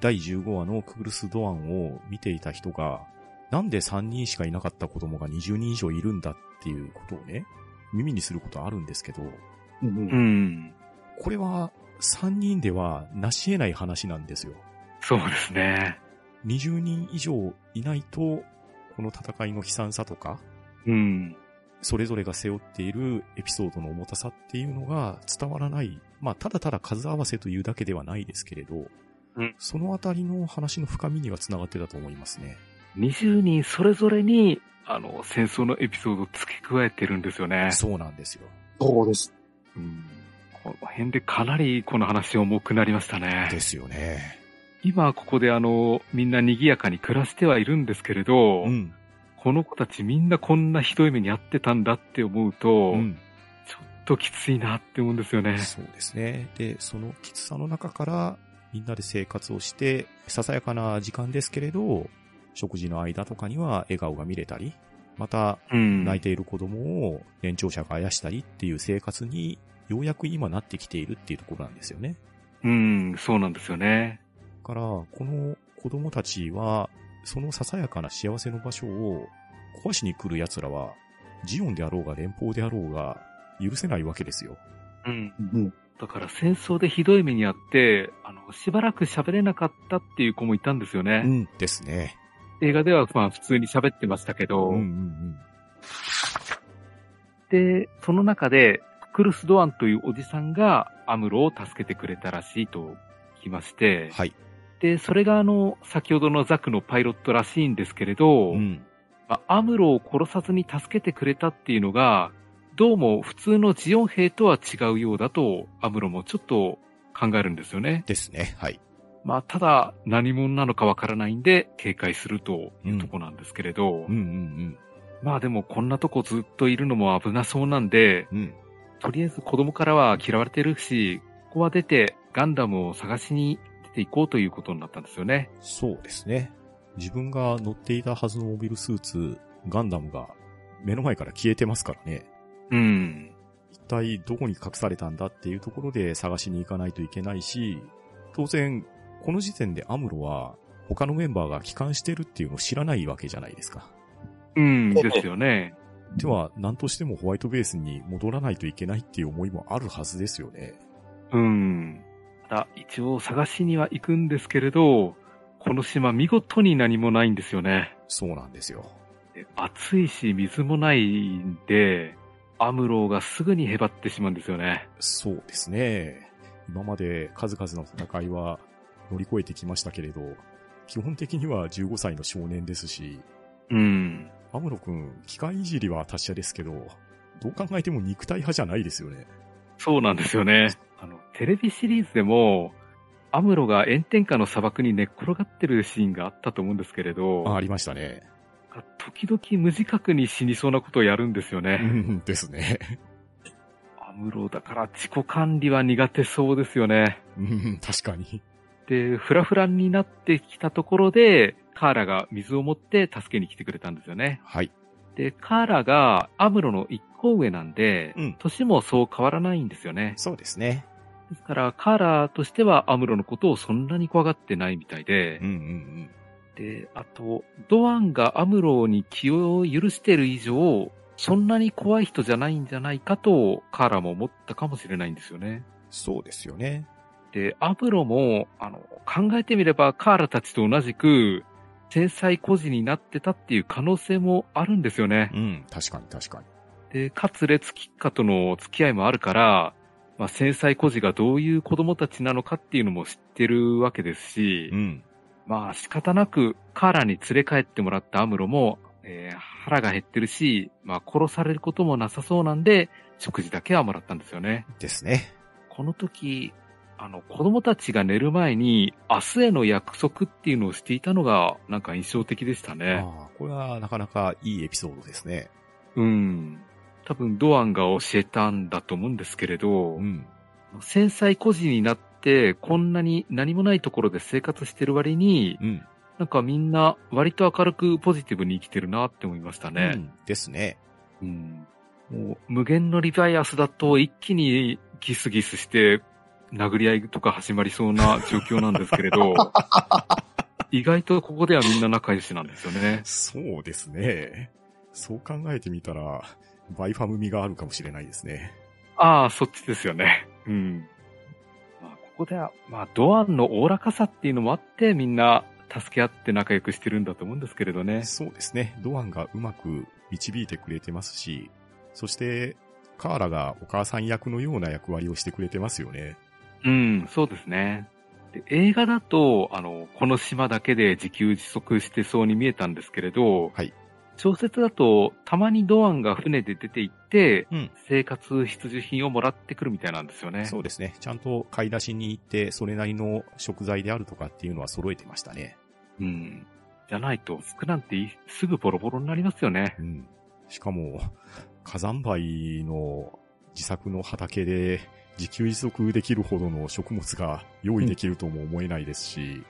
第15話のクグルス・ドアンを見ていた人が、なんで3人しかいなかった子供が20人以上いるんだっていうことをね、耳にすることあるんですけど、うんううんん。これは3人では成し得ない話なんですよ。そうですね。20人以上いないと、この戦いの悲惨さとか、うん。それぞれが背負っているエピソードの重たさっていうのが伝わらない。まあ、ただただ数合わせというだけではないですけれど、うんそのあたりの話の深みには繋がってたと思いますね。20人それぞれに、あの、戦争のエピソードを付け加えてるんですよね。そうなんですよ。そうです。うん。この辺でかなりこの話重くなりましたね。ですよね。今ここであの、みんな賑やかに暮らしてはいるんですけれど、うん。この子たちみんなこんなひどい目に遭ってたんだって思うと、うん。ちょっときついなって思うんですよね。そうですね。で、そのきつさの中から、みんなで生活をして、ささやかな時間ですけれど、食事の間とかには笑顔が見れたり、また、うん。泣いている子供を年長者があやしたりっていう生活に、ようやく今なってきているっていうところなんですよね。うん、そうなんですよね。だから、この子供たちは、そのささやかな幸せの場所を壊しに来る奴らは、ジオンであろうが連邦であろうが、許せないわけですよ。うん。うん。だから戦争でひどい目にあって、あの、しばらく喋れなかったっていう子もいたんですよね。うんですね。映画ではまあ普通に喋ってましたけど、うんうんうん。で、その中で、クルス・ドアンというおじさんがアムロを助けてくれたらしいと聞きまして、はい。で、それがあの、先ほどのザクのパイロットらしいんですけれど、うん。まあアムロを殺さずに助けてくれたっていうのが、どうも普通のジオン兵とは違うようだと、アムロもちょっと考えるんですよね。ですね。はい。まあ、ただ、何者なのかわからないんで、警戒するというとこなんですけれど、うんうんまあでもこんなとこずっといるのも危なそうなんで、うん。うん。とりあえず子供からは嫌われてるし、ここは出てガンダムを探しに出ていこうということになったんですよね。そうですね。自分が乗っていたはずのモビルスーツ、ガンダムが目の前から消えてますからね。うん。一体どこに隠されたんだっていうところで探しに行かないといけないし、当然、この時点でアムロは他のメンバーが帰還してるっていうのを知らないわけじゃないですか。うん、ですよね。では、何としてもホワイトベースに戻らないといけないっていう思いもあるはずですよね。うん。ただ、一応探しには行くんですけれど、この島見事に何もないんですよね。そうなんですよ。で暑いし水もないんで、アムロがすぐにへばってしまうんですよね。そうですね。今まで数々の戦いは乗り越えてきましたけれど、基本的には15歳の少年ですし、うん。アムロ君、機械いじりは達者ですけど、どう考えても肉体派じゃないですよね。そうなんですよね。あの、テレビシリーズでも、アムロが炎天下の砂漠に寝っ転がってるシーンがあったと思うんですけれど、あありましたね。時々無自覚に死にそうなことをやるんですようね。んですね。アムロだから自己管理は苦手そうですよね。うん確かに。で、フラフラになってきたところで、カーラが水を持って助けに来てくれたんですよね。はい。で、カーラがアムロの一個上なんで、うん年もそう変わらないんですよね。そうですね。ですから、カーラとしてはアムロのことをそんなに怖がってないみたいでうん、うんで、あと、ドアンがアムロに気を許してる以上、そんなに怖い人じゃないんじゃないかと、カーラも思ったかもしれないんですよね。そうですよね。で、アムロも、あの、考えてみればカーラたちと同じく、繊細孤児になってたっていう可能性もあるんですよね。うん、確かに確かに。で、かつ列キッカとの付き合いもあるから、まあ、繊細孤児がどういう子供たちなのかっていうのも知ってるわけですし、うん。まあ仕方なくカーラに連れ帰ってもらったアムロも、えー腹が減ってるし、まあ殺されることもなさそうなんで、食事だけはもらったんですよね。ですね。この時、あの子供たちが寝る前に明日への約束っていうのをしていたのがなんか印象的でしたね。ああ、これはなかなかいいエピソードですね。うん。多分ドアンが教えたんだと思うんですけれど、うん。繊細孤児になってこんなに何もないところで生活してる割に、うん。なんかみんな割と明るくポジティブに生きてるなって思いましたうね。ん。ですね。うん。もう無限のリバイアスだと一気にギスギスして殴り合いとか始まりそうな状況なんですけれど、意外とここではみんな仲良しなんですよね。そうですね。そう考えてみたら、バイファム味があるかもしれないですね。ああ、そっちですよね。うん。こでは、まあ、ドアンのおおらかさっていうのもあって、みんな助け合って仲良くしてるんだと思うんですけれどね。そうですね。ドアンがうまく導いてくれてますし、そして、カーラがお母さん役のような役割をしてくれてますよね。うん、そうですね。で映画だと、あの、この島だけで自給自足してそうに見えたんですけれど、はい小説だと、たまにドアンが船で出て行って、うん生活必需品をもらってくるみたいなんですよね。そうですね。ちゃんと買い出しに行って、それなりの食材であるとかっていうのは揃えてましたね。うん。じゃないと、服なんていすぐボロボロになりますよね。うん。しかも、火山灰の自作の畑で自給自足できるほどの食物が用意できるとも思えないですし、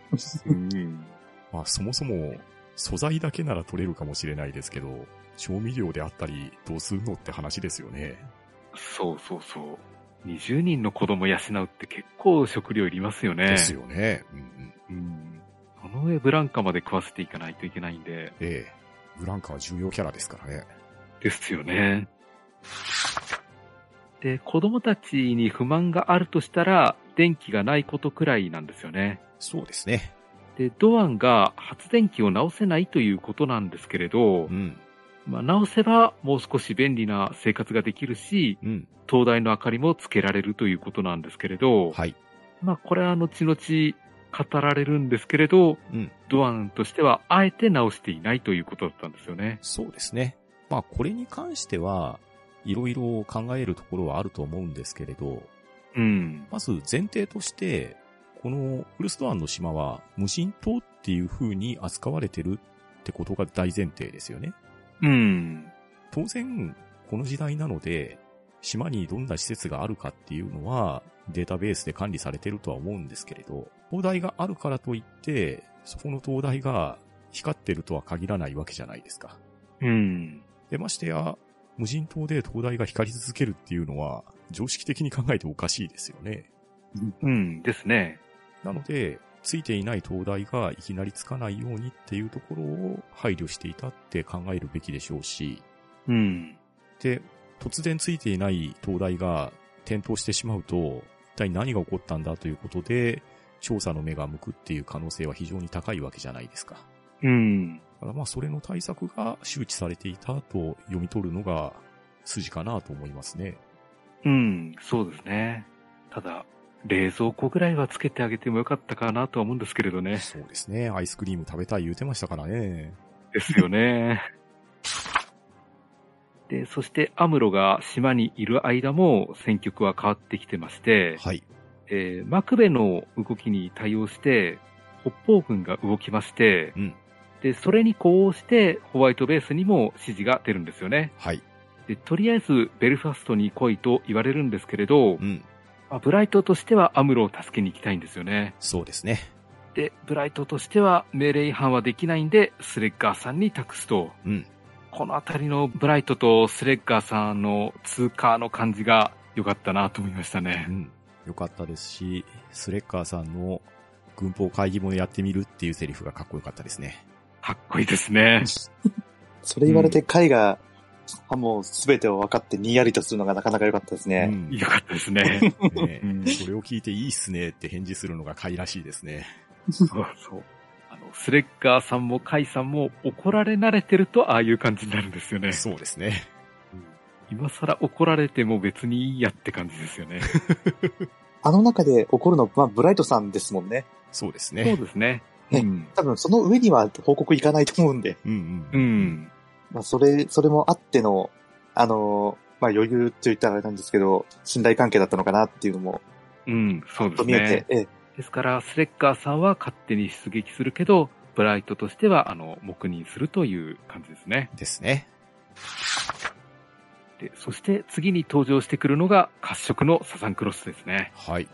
うん。まあそもそも素材だけなら取れるかもしれないですけど、調味料であったりどうするのって話ですよね。そうそうそう。20人の子供養うって結構食料いりますよね。ですよね。うんうんうん。なの上ブランカまで食わせていかないといけないんで、ええブランカは重要キャラですからね。ですよね。で、子供たちに不満があるとしたら、電気がないことくらいなんですよね。そうですね。で、ドアンが発電機を直せないということなんですけれどう、ん。まあ、直せばもう少し便利な生活ができるし、うん。灯台の明かりもつけられるということなんですけれど、はい。まあ、これは後々語られるんですけれど、うん。ドアンとしてはあえて直していないということだったんですよね。そうですね。まあ、これに関しては、いろいろ考えるところはあると思うんですけれど、うん。まず前提として、このフルスドアンの島は無人島っていう風に扱われてるってことが大前提ですよね。うん。当然、この時代なので、島にどんな施設があるかっていうのは、データベースで管理されてるとは思うんですけれど、灯台があるからといって、そこの灯台が光ってるとは限らないわけじゃないですか。うん。で、ましてや、無人島で灯台が光り続けるっていうのは、常識的に考えておかしいですよね。うんですね。なので、ついていない灯台がいきなりつかないようにっていうところを配慮していたって考えるべきでしょうし、うん。で、突然ついていない灯台が点灯してしまうと、一体何が起こったんだということで、調査の目が向くっていう可能性は非常に高いわけじゃないですか。うん。だからまあそれの対策が周知されていたと読み取るのが筋かなと思いますね。うん、そうですね。ただ、冷蔵庫ぐらいはつけてあげてもよかったかなとは思うんですけれどね。そうですね。アイスクリーム食べたい言うてましたからね。ですよね。で、そしてアムロが島にいる間も戦局は変わってきてまして、はい。えーマクベの動きに対応して、北方軍が動きまして、うん。で、それに呼応してホワイトベースにも指示が出るんですよね。はい。で、とりあえずベルファストに来いと言われるんですけれど、うん。まあ、ブライトとしてはアムロを助けに行きたいんですよね。そうですね。で、ブライトとしては命令違反はできないんで、スレッガーさんに託すと。うん。このあたりのブライトとスレッガーさんの通過の感じが良かったなと思いましたねう。ん。よかったですし、スレッカーさんの軍法会議もやってみるっていうセリフがかっこよかったですね。かっこいいですね。それ言われて貝が、あもう全てを分かってにやりとするのがなかなか良かったですね。うん。良かったですね。ねうんそれを聞いていいっすねって返事するのが貝らしいですね。そうそう。あの、スレッガーさんもカイさんも怒られ慣れてるとああいう感じになるんですよね。そうですね。今更怒られても別にいいやって感じですよね。あの中で起こるのは、まあ、ブライトさんですもんね。そうですそうね。ですね。ねうん。多分その上には報告いかないと思うんで。うんう。ん。まあ、それ、それもあっての、あのーまあ、余裕と言ったらあれなんですけど、信頼関係だったのかなっていうのも、うん、そうですと見えてね、。ええ、ですから、スレッガーさんは勝手に出撃するけど、ブライトとしては、あの、黙認するという感じですね。ですね。で、そして次に登場してくるのが、褐色のサザンクロスですね。はい。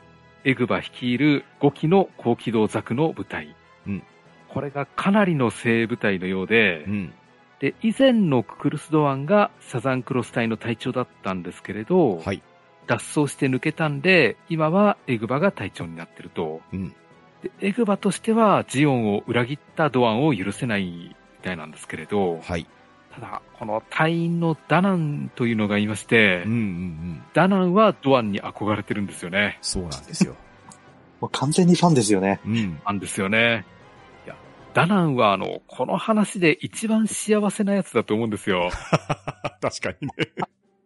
エグバ率いる5機の高機動ザクの部隊。うんこれがかなりの精鋭部隊のようで、うん。で、以前のククルスドアンがサザンクロス隊の隊長だったんですけれど、はい。脱走して抜けたんで、今はエグバが隊長になってると。うん。でエグバとしてはジオンを裏切ったドアンを許せないみたいなんですけれど、はい。ただ、この隊員のダナンというのがいまして、うんうんうん。ダナンはドアンに憧れてるんですよね。そうなんですよ。もう完全にファンですよね。うん。なんですよね。ダナンはあの、この話で一番幸せなやつだと思うんですよ。確かにね。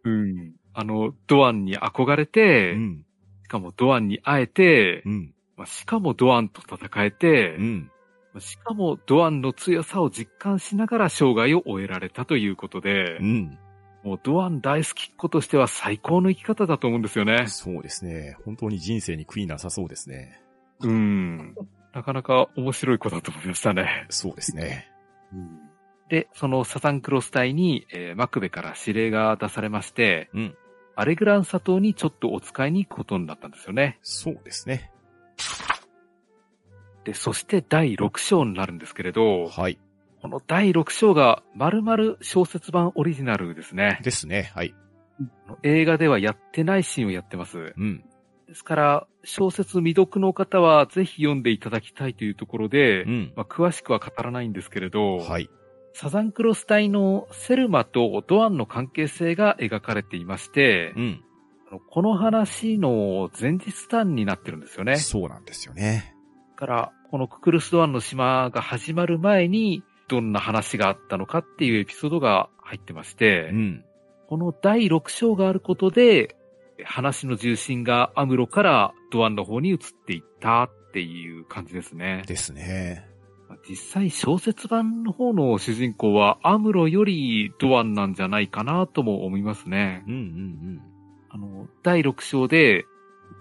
うん。あの、ドアンに憧れて、うん。しかもドアンに会えて、うん。まあしかもドアンと戦えて、うん。まあしかもドアンの強さを実感しながら生涯を終えられたということで、うん。もうドアン大好きっ子としては最高の生き方だと思うんですよね。そうですね。本当に人生に悔いなさそうですね。うん。なかなか面白い子だと思いましたね。そうですね。で、そのサザンクロス隊に、えーマクベから指令が出されまして、うん。アレグラン砂島にちょっとお使いに行くことになったんですよね。そうですね。で、そして第6章になるんですけれど、はい。この第6章が丸々小説版オリジナルですね。ですね。はい。映画ではやってないシーンをやってます。うん。ですから、小説未読の方はぜひ読んでいただきたいというところで、うん。まあ、詳しくは語らないんですけれど、はい。サザンクロス隊のセルマとドアンの関係性が描かれていまして、うん。あのこの話の前日談になってるんですよね。そうなんですよね。だから、このククルスドアンの島が始まる前に、どんな話があったのかっていうエピソードが入ってまして、うん。この第6章があることで、話の重心がアムロからドアンの方に移っていったっていう感じですね。ですね。実際小説版の方の主人公はアムロよりドアンなんじゃないかなとも思いますね。うんうんあの、第6章で、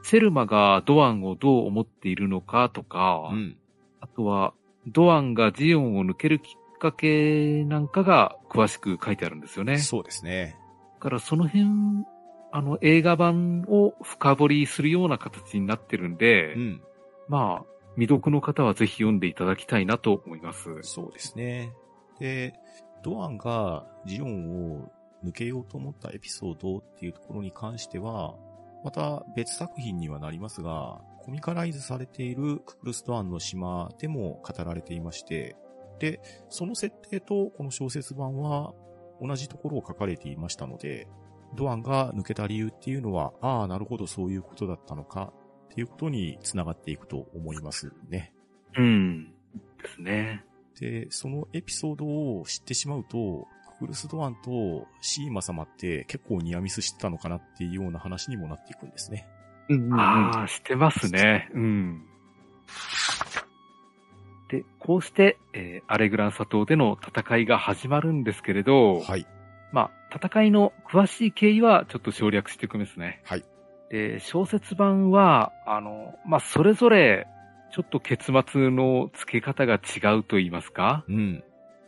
セルマがドアンをどう思っているのかとか、うん。うん。あとは、ドアンがジオンを抜けるきっかけなんかが詳しく書いてあるんですよね。そうですね。だからその辺、あの、映画版を深掘りするような形になってるんで、うん。まあ、未読の方はぜひ読んでいただきたいなと思います。そうですね。で、ドアンがジオンを抜けようと思ったエピソードっていうところに関しては、また別作品にはなりますが、コミカライズされているククルスドアンの島でも語られていまして、で、その設定とこの小説版は同じところを書かれていましたので、ドアンが抜けた理由っていうのは、ああ、なるほどそういうことだったのかっていうことにつながっていくと思いますね。うん。ですね。で、そのエピソードを知ってしまうと、ククルスドアンとシーマ様って結構ニアミスしてたのかなっていうような話にもなっていくんですね。うんうんうん。ああ、してますね。うん。で、こうして、えーアレグランサ島での戦いが始まるんですけれど、はい。まあ、戦いの詳しい経緯はちょっと省略していくんですね。はい。で、小説版は、あの、まあ、それぞれ、ちょっと結末の付け方が違うと言いますかうん。変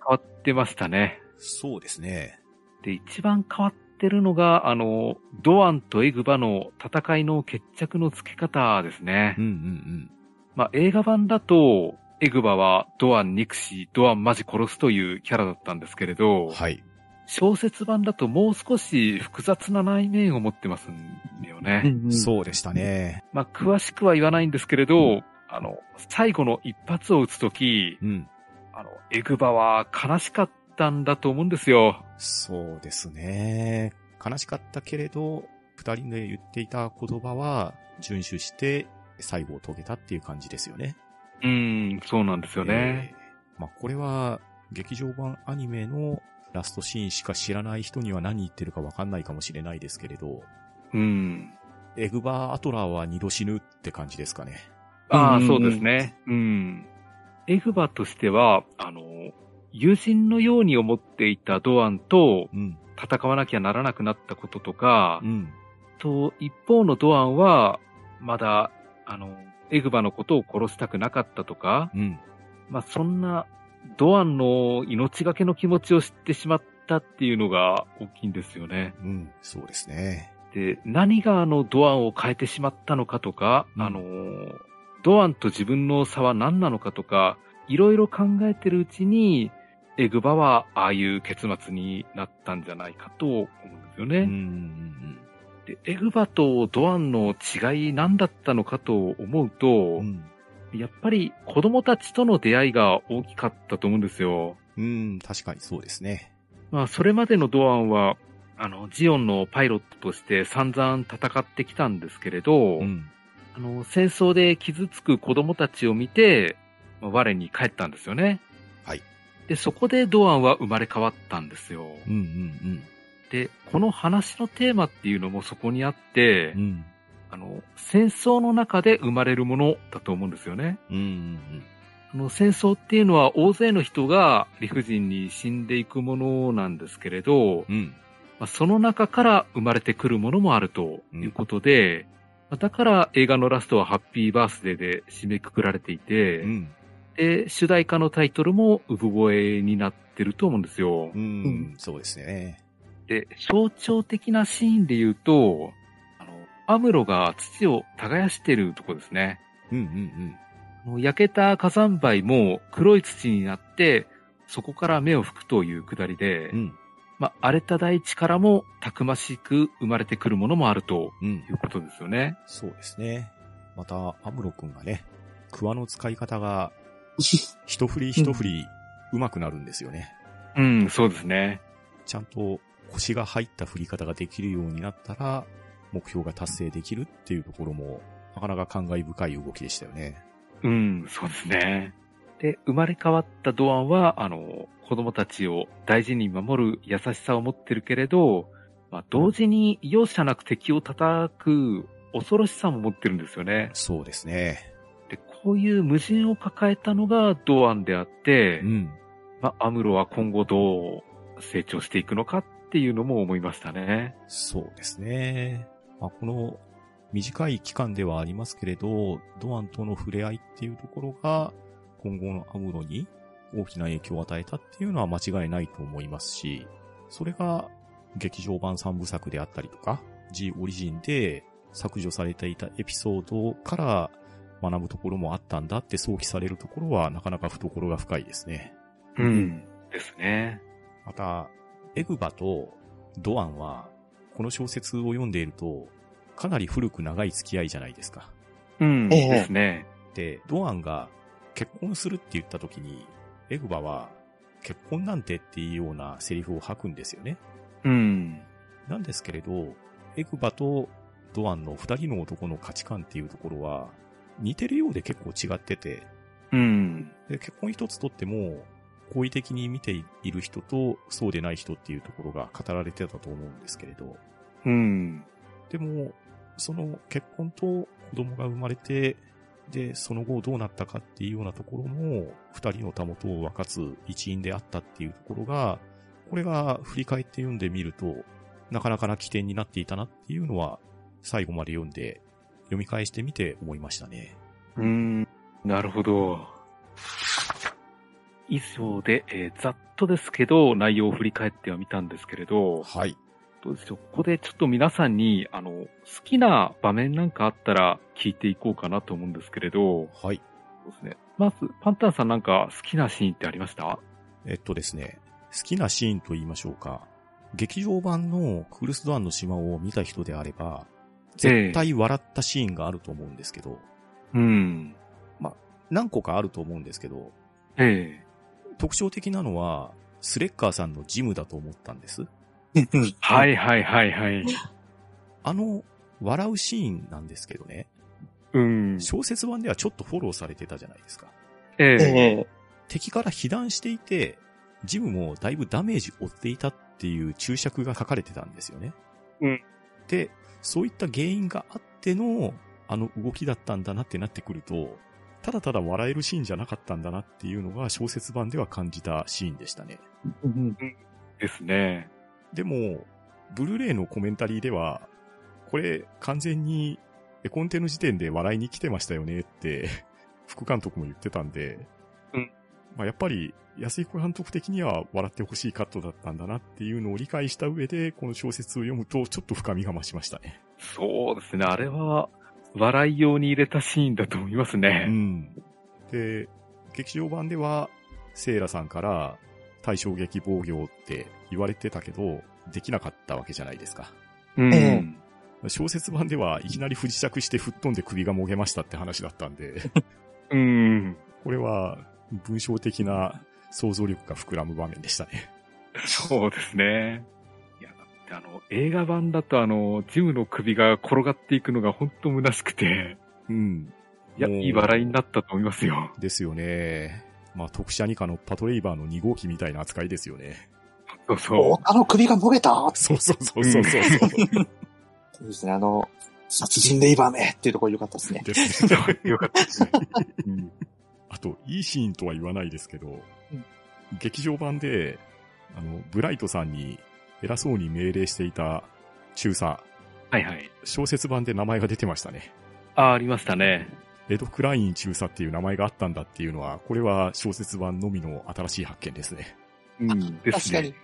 わってましたね。そうですね。で、一番変わってるのが、あの、ドアンとエグバの戦いの決着の付け方ですね。うんうんまあ、映画版だと、エグバはドアン憎し、ドアンマジ殺すというキャラだったんですけれうどん。、はい。小説版だともう少し複雑な内面を持ってますんだよね。うんうんそうでしたね。まあ、詳しくは言わないんですけれど、あの、最後の一発を撃つとき、うん。あの、エグバは悲しかったんだと思うんですよ。そうですね。悲しかったけれど、二人で言っていた言葉は遵守して最後を遂げたっていう感じですよね。うーん、そうなんですよね。えーまあ、これは、劇場版アニメのラストシーンしか知らない人には何言ってるかわかんないかもしれないですけれど、うん。エグバー・アトラーは二度死ぬって感じですかね。ああ、そうですね。うん。エグバとしては、あの、友人のように思っていたドアンとうん。戦わなきゃならなくなったこととか、うん。と、一方のドアンは、まだ、あの、エグバのことを殺したくなかったとか、うん。まあ、そんな、ドアンの命がけの気持ちを知ってしまったっていうのが大きいんですよね。うん。そうですね。で、何があのドアンを変えてしまったのかとか、うんあの、ドアンと自分の差は何なのかとか、いろいろ考えてるうちに、エグバはああいう結末になったんじゃないかと思うんですよね。うん。うん。で、エグバとドアンの違い何だったのかと思うと、うん。やっぱり子供たちとの出会いが大きかったと思うんですよ。うん。確かにそうですね。まあ、それまでのドアンは、あの、ジオンのパイロットとして散々戦ってきたんですけれど、うん。あの、戦争で傷つく子供たちを見て、まあ我に帰ったんですよね。はい。で、そこでドアンは生まれ変わったんですよ。うん。うん。で、この話のテーマっていうのもそこにあってうん。う、ん。あの、戦争の中で生まれるものだと思うんですよね。うん。うん。あの、戦争っていうのは大勢の人が理不尽に死んでいくものなんですけれど、うん。まあ、その中から生まれてくるものもあるということで、まあだから映画のラストはハッピーバースデーで締めくくられていて、うん。で、主題歌のタイトルも産声になってると思うんですよう。ん。そうですね。で、象徴的なシーンで言うと、アムロが土を耕してるとこですね。うん。うん。あの焼けた火山灰も黒い土になって、そこから芽を吹くというくだりで、うん。うん。まあ、荒れた大地からもたくましく生まれてくるものもあるとうんい。うことですよね。そうですね。また、アムロ君がね、クワの使い方が、一振り一振り上手くなるんですよね。うん、そうですね。ちゃんと腰が入った振り方ができるようになったら、目標が達成できるっていうところも、なかなか感慨深い動きでしたよね。うん、そうですね。で、生まれ変わったドアンは、あの、子供たちを大事に守る優しさを持ってるけれど、まあ、同時に容赦なく敵を叩く恐ろしさも持ってるんですよね。そうですね。で、こういう矛盾を抱えたのがドアンであって、うん。まあ、アムロは今後どう成長していくのかっていうのも思いましたね。そうですね。まあ、この短い期間ではありますけれど、ドアンとの触れ合いっていうところが、今後のアムロに大きな影響を与えたっていうのは間違いないと思いますし、それが劇場版3部作であったりとか、G オリジンで削除されていたエピソードから学ぶところもあったんだって想起されるところはなかなか懐が深いですね。うん。ですね。また、エグバとドアンは、この小説を読んでいると、かなり古く長い付き合いじゃないですか。うん。ええですね。で、ドアンが結婚するって言った時に、エグバは、結婚なんてっていうようなセリフを吐くんですよね。うん。なんですけれど、エグバとドアンの二人の男の価値観っていうところは、似てるようで結構違ってて、うん。で結婚一つとっても、好意的に見ている人とそうでない人っていうところが語られてたと思うんですけれど、うん。でも、その結婚と子供が生まれて、で、その後どうなったかっていうようなところも、二人のたもとを分かつ一因であったっていうところが、これが振り返って読んでみると、なかなかな起点になっていたなっていうのは、最後まで読んで、読み返してみて思いましたね。うん。なるほど。以上で、えーざっとですけど、内容を振り返ってはみたんですけれど、はい。どうでしょう。ここでちょっと皆さんに、あの、好きな場面なんかあったら聞いていこうかなと思うんですけれど、はい。そうですね。まず、パンタンさんなんか好きなシーンってありました？えっとですね、好きなシーンと言いましょうか。劇場版のクールスドアンの島を見た人であれば、絶対笑ったシーンがあると思うんですけど、うん。何個かあると思うんですけど、ええ特徴的なのは、スレッカーさんのジムだと思ったんです。はいはいはいはい。あの、笑うシーンなんですけどね、うん。小説版ではちょっとフォローされてたじゃないですか。ええええ敵から被弾していて、ジムもだいぶダメージ負っていたっていう注釈が書かれてたんですよね。うん。で、そういった原因があっての、あの動きだったんだなってなってくると、ただただ笑えるシーンじゃなかったんだなっていうのが小説版では感じたシーンでしたね。うんですね。でも、ブルーレイのコメンタリーでは、これ完全に絵コンテの時点で笑いに来てましたよねって、副監督も言ってたんで、うん。まあ、やっぱり安井監督的には笑ってほしいカットだったんだなっていうのを理解した上で、この小説を読むとちょっと深みが増しましたね。そうですね。あれは、笑い用に入れたシーンだと思いますうね。ん。で、劇場版では、セイラさんから対衝撃防御って言われてたけど、できなかったわけじゃないですか。うん。え小説版ではいきなり不時着して吹っ飛んで首がもげましたって話だったんで、うん。これは文章的な想像力が膨らむ場面でしたね。そうですね。いや、だってあの、映画版だとあの、ジムの首が転がっていくのが本当虚しくて、うん。いや、いい笑いになったと思いますよ。ですよね。まあ、特殊二課のパトレイバーの2号機みたいな扱いですよね。そうおそあの首がもげた？そうそうそうそうそう。そうですね、あの、殺人レイバーめっていうところ良かったですね。ですう。ね。よかったですね。うんあと、いいシーンとは言わないですけど、うん劇場版で、あの、ブライトさんに偉そうに命令していた中佐、はいはい。小説版で名前が出てましたね。あ、ありましたね。エド・クライン中佐っていう名前があったんだっていうのは、これは小説版のみの新しい発見ですね。うん。です確かにね。。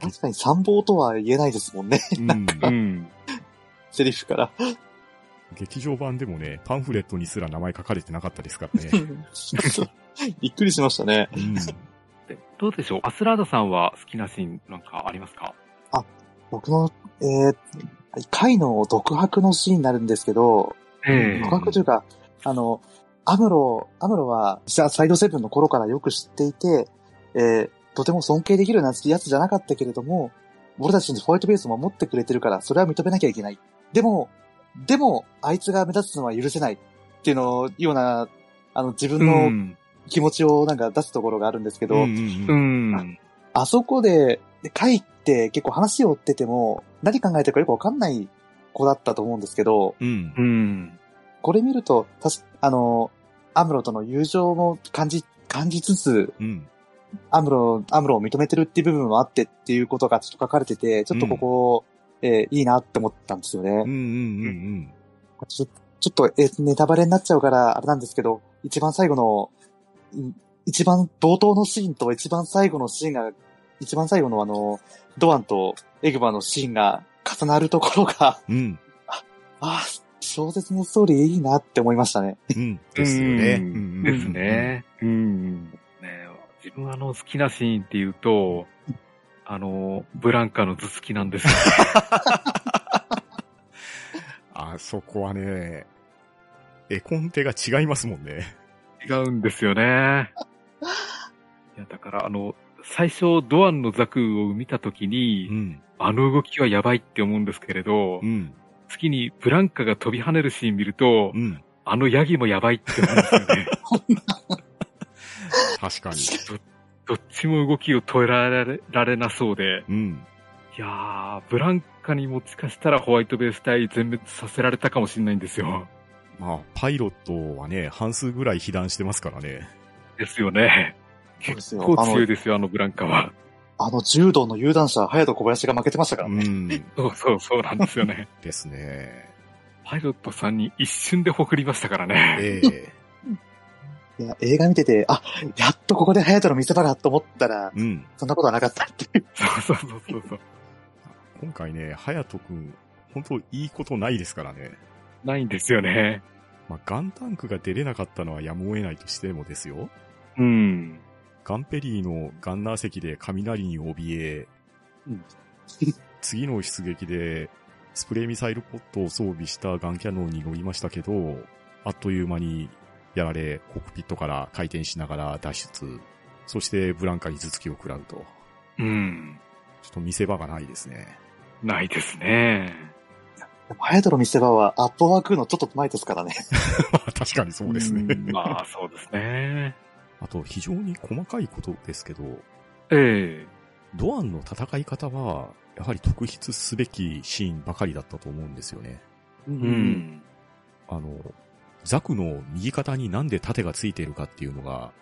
確かに参謀とは言えないですもんね。うん。うん。セリフから。劇場版でもね、パンフレットにすら名前書かれてなかったですからね。びっくりしましたね。うん。でどうでしょう？アスラーダさんは好きなシーンなんかありますか？僕の、えー、回の独白のシーンになるんですけど、え独白というか、あの、アムロ、アムロは、実はサイドセブンの頃からよく知っていて、えー、とても尊敬できるやつやつじゃなかったけれども、俺たちにホワイトベースを守ってくれてるから、それは認めなきゃいけない。でも、でも、あいつが目立つのは許せないっていうのような、あの、自分うのん。気持ちをなんか出すところがあるんですけど、うんうんううんん。あそこで、で帰って結構話を追ってても、何考えてるかよくわかんない子だったと思うんですけど、うんう。ん。これ見ると、たし、あの、アムロとの友情も感じ、感じつつ、うん。アムロ、アムロを認めてるっていう部分もあってっていうことがちょっと書かれてて、ちょっとここ、えーいいなって思ったんですよね。うんうんうんちょちょっと、えーネタバレになっちゃうから、あれなんですけど、一番最後の、い一番冒頭のシーンと一番最後のシーンが、一番最後のあの、ドアンとエグマのシーンが重なるところが、うん。うん。ああ、小説のストーリーいいなって思いましたね。うん。ですよね。うんです。ね。うん。ね自分あの好きなシーンっていうと、あの、ブランカの頭突きなんですよ。あそこはね、絵コンテが違いますもんね。違うんですよね。いや、だからあの、最初ドアンのザクを見たときに、ん。あの動きはやばいって思うんですけれど、うん。次にブランカが飛び跳ねるシーン見ると、うん。あのヤギもやばいって思うんですよね。確かに。どっちも動きを捉えられられなそうで、うん。いやー、ブランカにもしかしたらホワイトベース隊全滅させられたかもしれないんですよ。まあ、パイロットはね、半数ぐらい被弾してますからね。ですよね。結構あの強いですよ、あのブランカは。あの柔道の有段者、隼人小林が負けてましたからね。うん。そうそうそうなんですよね。ですね。パイロットさんに一瞬でほくりましたからね。ええ いや、映画見てて、あ、やっとここで隼人の見せ場だと思ったら、うん。そんなことはなかったっていう。そうそうそうそうそう。今回ね、ハヤトくん、本当いいことないですからね。ないんですよね。まあ、ガンタンクが出れなかったのはやむを得ないとしてもですよ。うん。ガンペリーのガンナー席で雷に怯え、うん 次の出撃でスプレーミサイルポットを装備したガンキャノンに乗りましたけど、あっという間にやられ、コックピットから回転しながら脱出。そしてブランカに頭突きを食らうと。うん。ちょっと見せ場がないですね。ないですね。でも隼人の見せ場はアットワークのちょっと前ですからね。確かにそうですね。うんまあ、そうですね。あと、非常に細かいことですけど、ええドアンの戦い方は、やはり特筆すべきシーンばかりだったと思うんですよね。うう。ん。あの、ザクの右肩になんで盾がついているかっていうのが、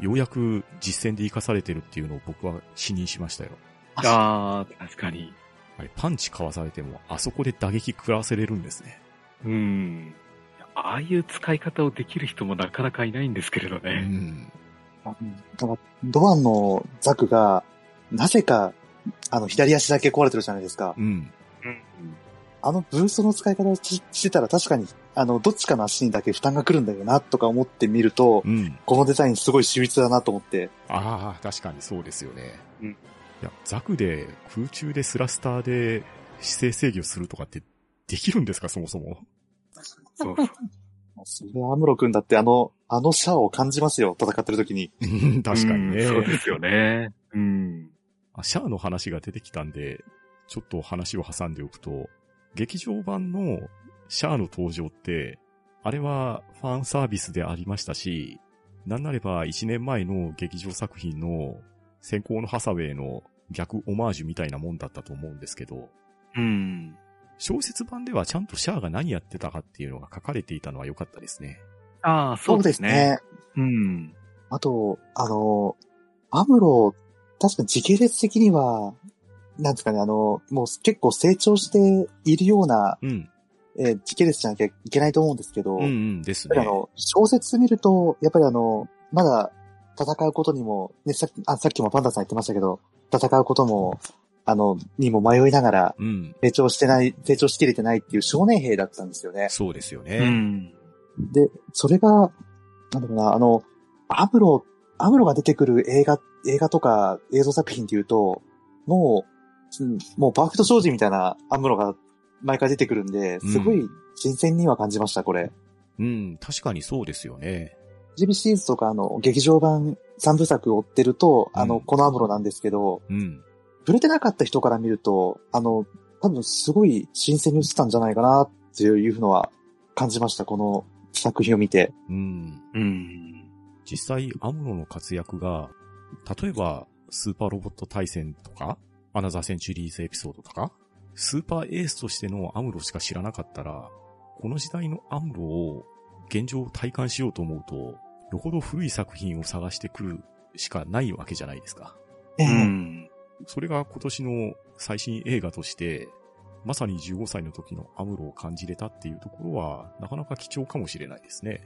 ようやく実践で活かされてるっていうのを僕は視認しましたよ。ああ、確かに。あれパンチかわされても、あそこで打撃食らわせれるんですね。うん。ああいう使い方をできる人もなかなかいないんですけれどうね。ん。だからドアンのザクが、なぜか、あの、左足だけ壊れてるじゃないですか。うん。うん。あのブーストの使い方をししてたら確かに、あの、どっちかの足にだけ負担が来るんだよな、とか思ってみると、うん。このデザインすごい秀逸だなと思って。ああ、確かにそうですよね。うんいや、ザクで空中でスラスターで姿勢制御するとかってできるんですか、そもそも？そう そう。それはアムロ君だってあの、あのシャアを感じますよ、戦ってる時に。う ん確かにね。うんそうですよね。うん。あシャアの話が出てきたんで、ちょっと話を挟んでおくと、劇場版のシャアの登場って、あれはファンサービスでありましたし、なんなれば1年前の劇場作品の先行のハサウェイの逆オマージュみたいなもんだったと思うんですけど、うん。小説版ではちゃんとシャアが何やってたかっていうのが書かれていたのは良かったですね。ああ、そうですね。。うん。あと、あの、アムロ、確かに時系列的には、なんですかね、あの、もう結構成長しているような、うん。えー時系列じゃなきゃいけないと思うんですけど、うんうんですねやっぱりあ。の、小説見ると、やっぱりあの、まだ戦うことにも、ね、さっき、あ、さっきもパンダさん言ってましたけど、戦うことも、あの、にも迷いながら、うん。成長してない、成長しきれてないっていう少年兵だったんですよね。そうですようね。ん。で、それが、なんだろうな、あの、アムロアムロが出てくる映画、映画とか映像作品っていうと、もう、うんもうパーフェクト正直みたいなアムロが毎回出てくるんで、すごい新鮮には感じました、これ。うん、確かにそうですよね。GB シリーズとかあの、劇場版3部作を追ってると、あの、うんこのアムロなんですけど、うん。触れてなかった人から見ると、あの、多分すごい新鮮に映ったんじゃないかなっていうのは感じました、この作品を見て。うん。うん。実際、アムロの活躍が、例えば、スーパーロボット対戦とか、アナザーセンチュリーズエピソードとか、スーパーエースとしてのアムロしか知らなかったら、この時代のアムロを現状体感しようと思うと、よほど古い作品を探してくるしかないわけじゃないですか。ええうん。それが今年の最新映画として、まさに15歳の時のアムロを感じれたっていうところは、なかなか貴重かもしれないですね。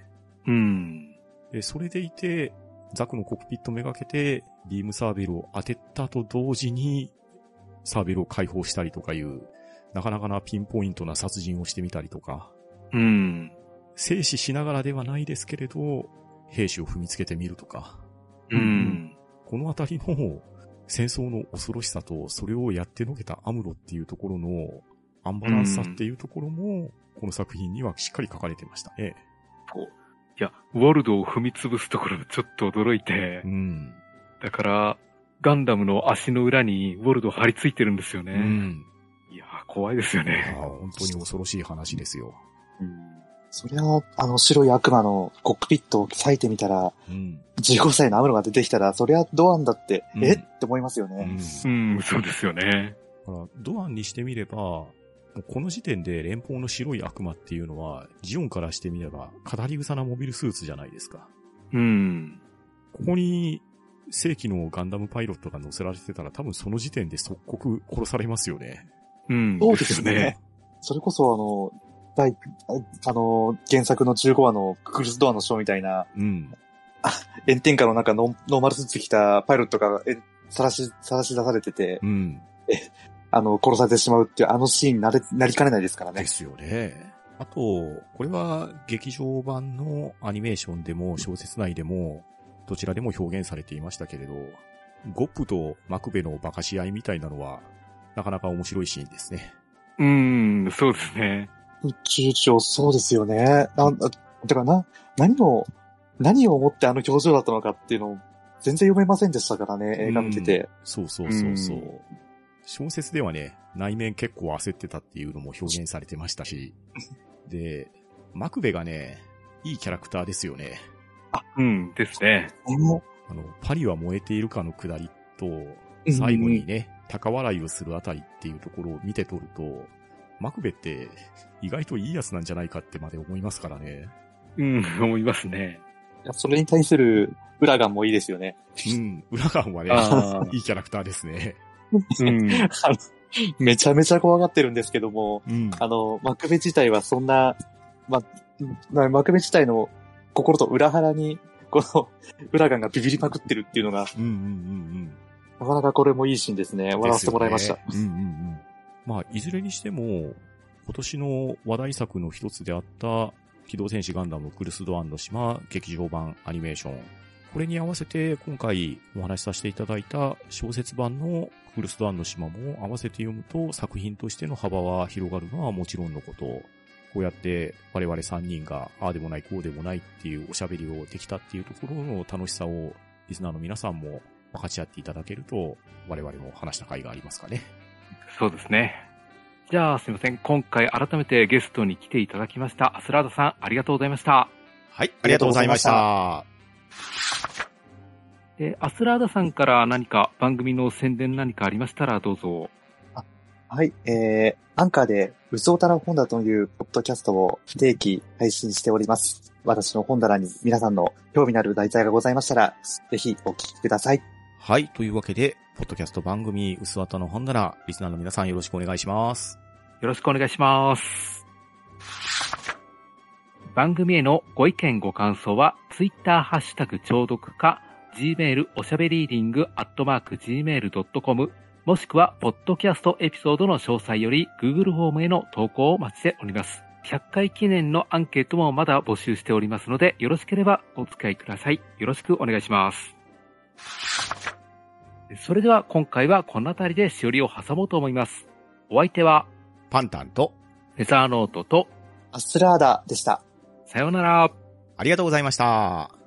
うん。で、それでいて、ザクのコックピットめがけて、ビームサーベルを当てたと同時に、サーベルを解放したりとかいう、なかなかなピンポイントな殺人をしてみたりとか、うん。静止しながらではないですけれど、兵士を踏みつけてみるとか、うん。このあたりの戦争の恐ろしさと、それをやってのけたアムロっていうところのアンバランスさっていうところも、この作品にはしっかり書かれてましたね。いや、ウォルドを踏み潰すところちょっと驚いてう、ん。だから、ガンダムの足の裏にウォルド張り付いてるんですよね。うん。いやー、怖いですよあね。あ本当に恐ろしい話ですよ。そりゃ、あの白い悪魔のコックピットを裂いてみたら、うん。15歳のアムロが出てきたら、そりゃドアンだって、うんえ？って思いますよね。うん。うん、そうですよね。だから、ドアンにしてみれば、この時点で連邦の白い悪魔っていうのは、ジオンからしてみれば、語り草なモビルスーツじゃないですか。うん。ここに、正規のガンダムパイロットが乗せられてたら多分その時点で即刻殺されますよね。うん。そうですね。それこそあの、第、あの、原作の15話のクルスドアのショーみたいな、うん。炎天下の中ノンノーマルスーツ着たパイロットが、え、さらし、さらし出されてて、うん。あの、殺されてしまうっていうあのシーンになれ、なりかねないですからねで。すよね。あと、これは劇場版のアニメーションでも小説内でも、どちらでも表現されていましたけれど、ゴップとマクベの馬鹿し合いみたいなのは、なかなか面白いシーンですね。うん、そうですね。宇宙長、そうですよね。あ、あだからな、何を、何を思ってあの表情だったのかっていうのを全然読めませんでしたからね、映画見てて。そうそうそうそう。うん小説ではね、内面結構焦ってたっていうのも表現されてましたし、で、マクベがね、いいキャラクターですよね。うん、ですね。もあの、パリは燃えているかのくだりと、最後にね、高笑いをするあたりっていうところを見て取ると、マクベって意外といいやつなんじゃないかってまで思いますからね。うん、思いますね。いやそれに対する裏ガンもいいですよね。うん、裏側はねあ、いいキャラクターですね。うん。めちゃめちゃ怖がってるんですけども、うん。あの、マクベ自体はそんな、ま、まマクベ自体の心と裏腹に、この、裏ガンがビビりまくってるっていうのが、うんうんうんうん。なかなかこれもいいシーンですね。笑わせてもらいました。ねうんうんうん。まあ、いずれにしても、今年の話題作の一つであった、機動戦士ガンダムクルスドアンの島劇場版アニメーション。これに合わせて今回お話しさせていただいた小説版のクルスドアンの島も合わせて読むと作品としての幅は広がるのはもちろんのこと、こうやって我々3人がああでもないこうでもないっていうおしゃべりをできたっていうところの楽しさをリスナーの皆さんも分かち合っていただけると我々も話した甲斐がありますかね。そうですね。じゃあ、すいません。今回改めてゲストに来ていただきました。アスラーダさん、ありがとうございました。はい、ありがとうございました。で、アスラーダさんから何か番組の宣伝何かありましたらどうぞ。はい、えー、アンカーで、うそおたら本棚というポッドキャストを不定期配信しております。私の本棚に皆さんの興味のある題材がございましたら、ぜひお聞きください。はい、というわけで、ポッドキャスト番組、うすわたの本棚、リスナーの皆さんよろしくお願いします。よろしくお願いします。番組へのご意見ご感想は、ツイッターハッシュタグ聴読か、gmail おしゃべりーディングアットマーク gmail.com もしくは、ポッドキャストエピソードの詳細より Google フォームへの投稿を待ちしております。100回記念のアンケートもまだ募集しておりますので、よろしければお使いください。よろしくお願いします。それでは今回はこの辺りでしおりを挟もうと思います。お相手は、パンタンと、フェザーノートと、アスラーダでした。さようなら。ありがとうございました。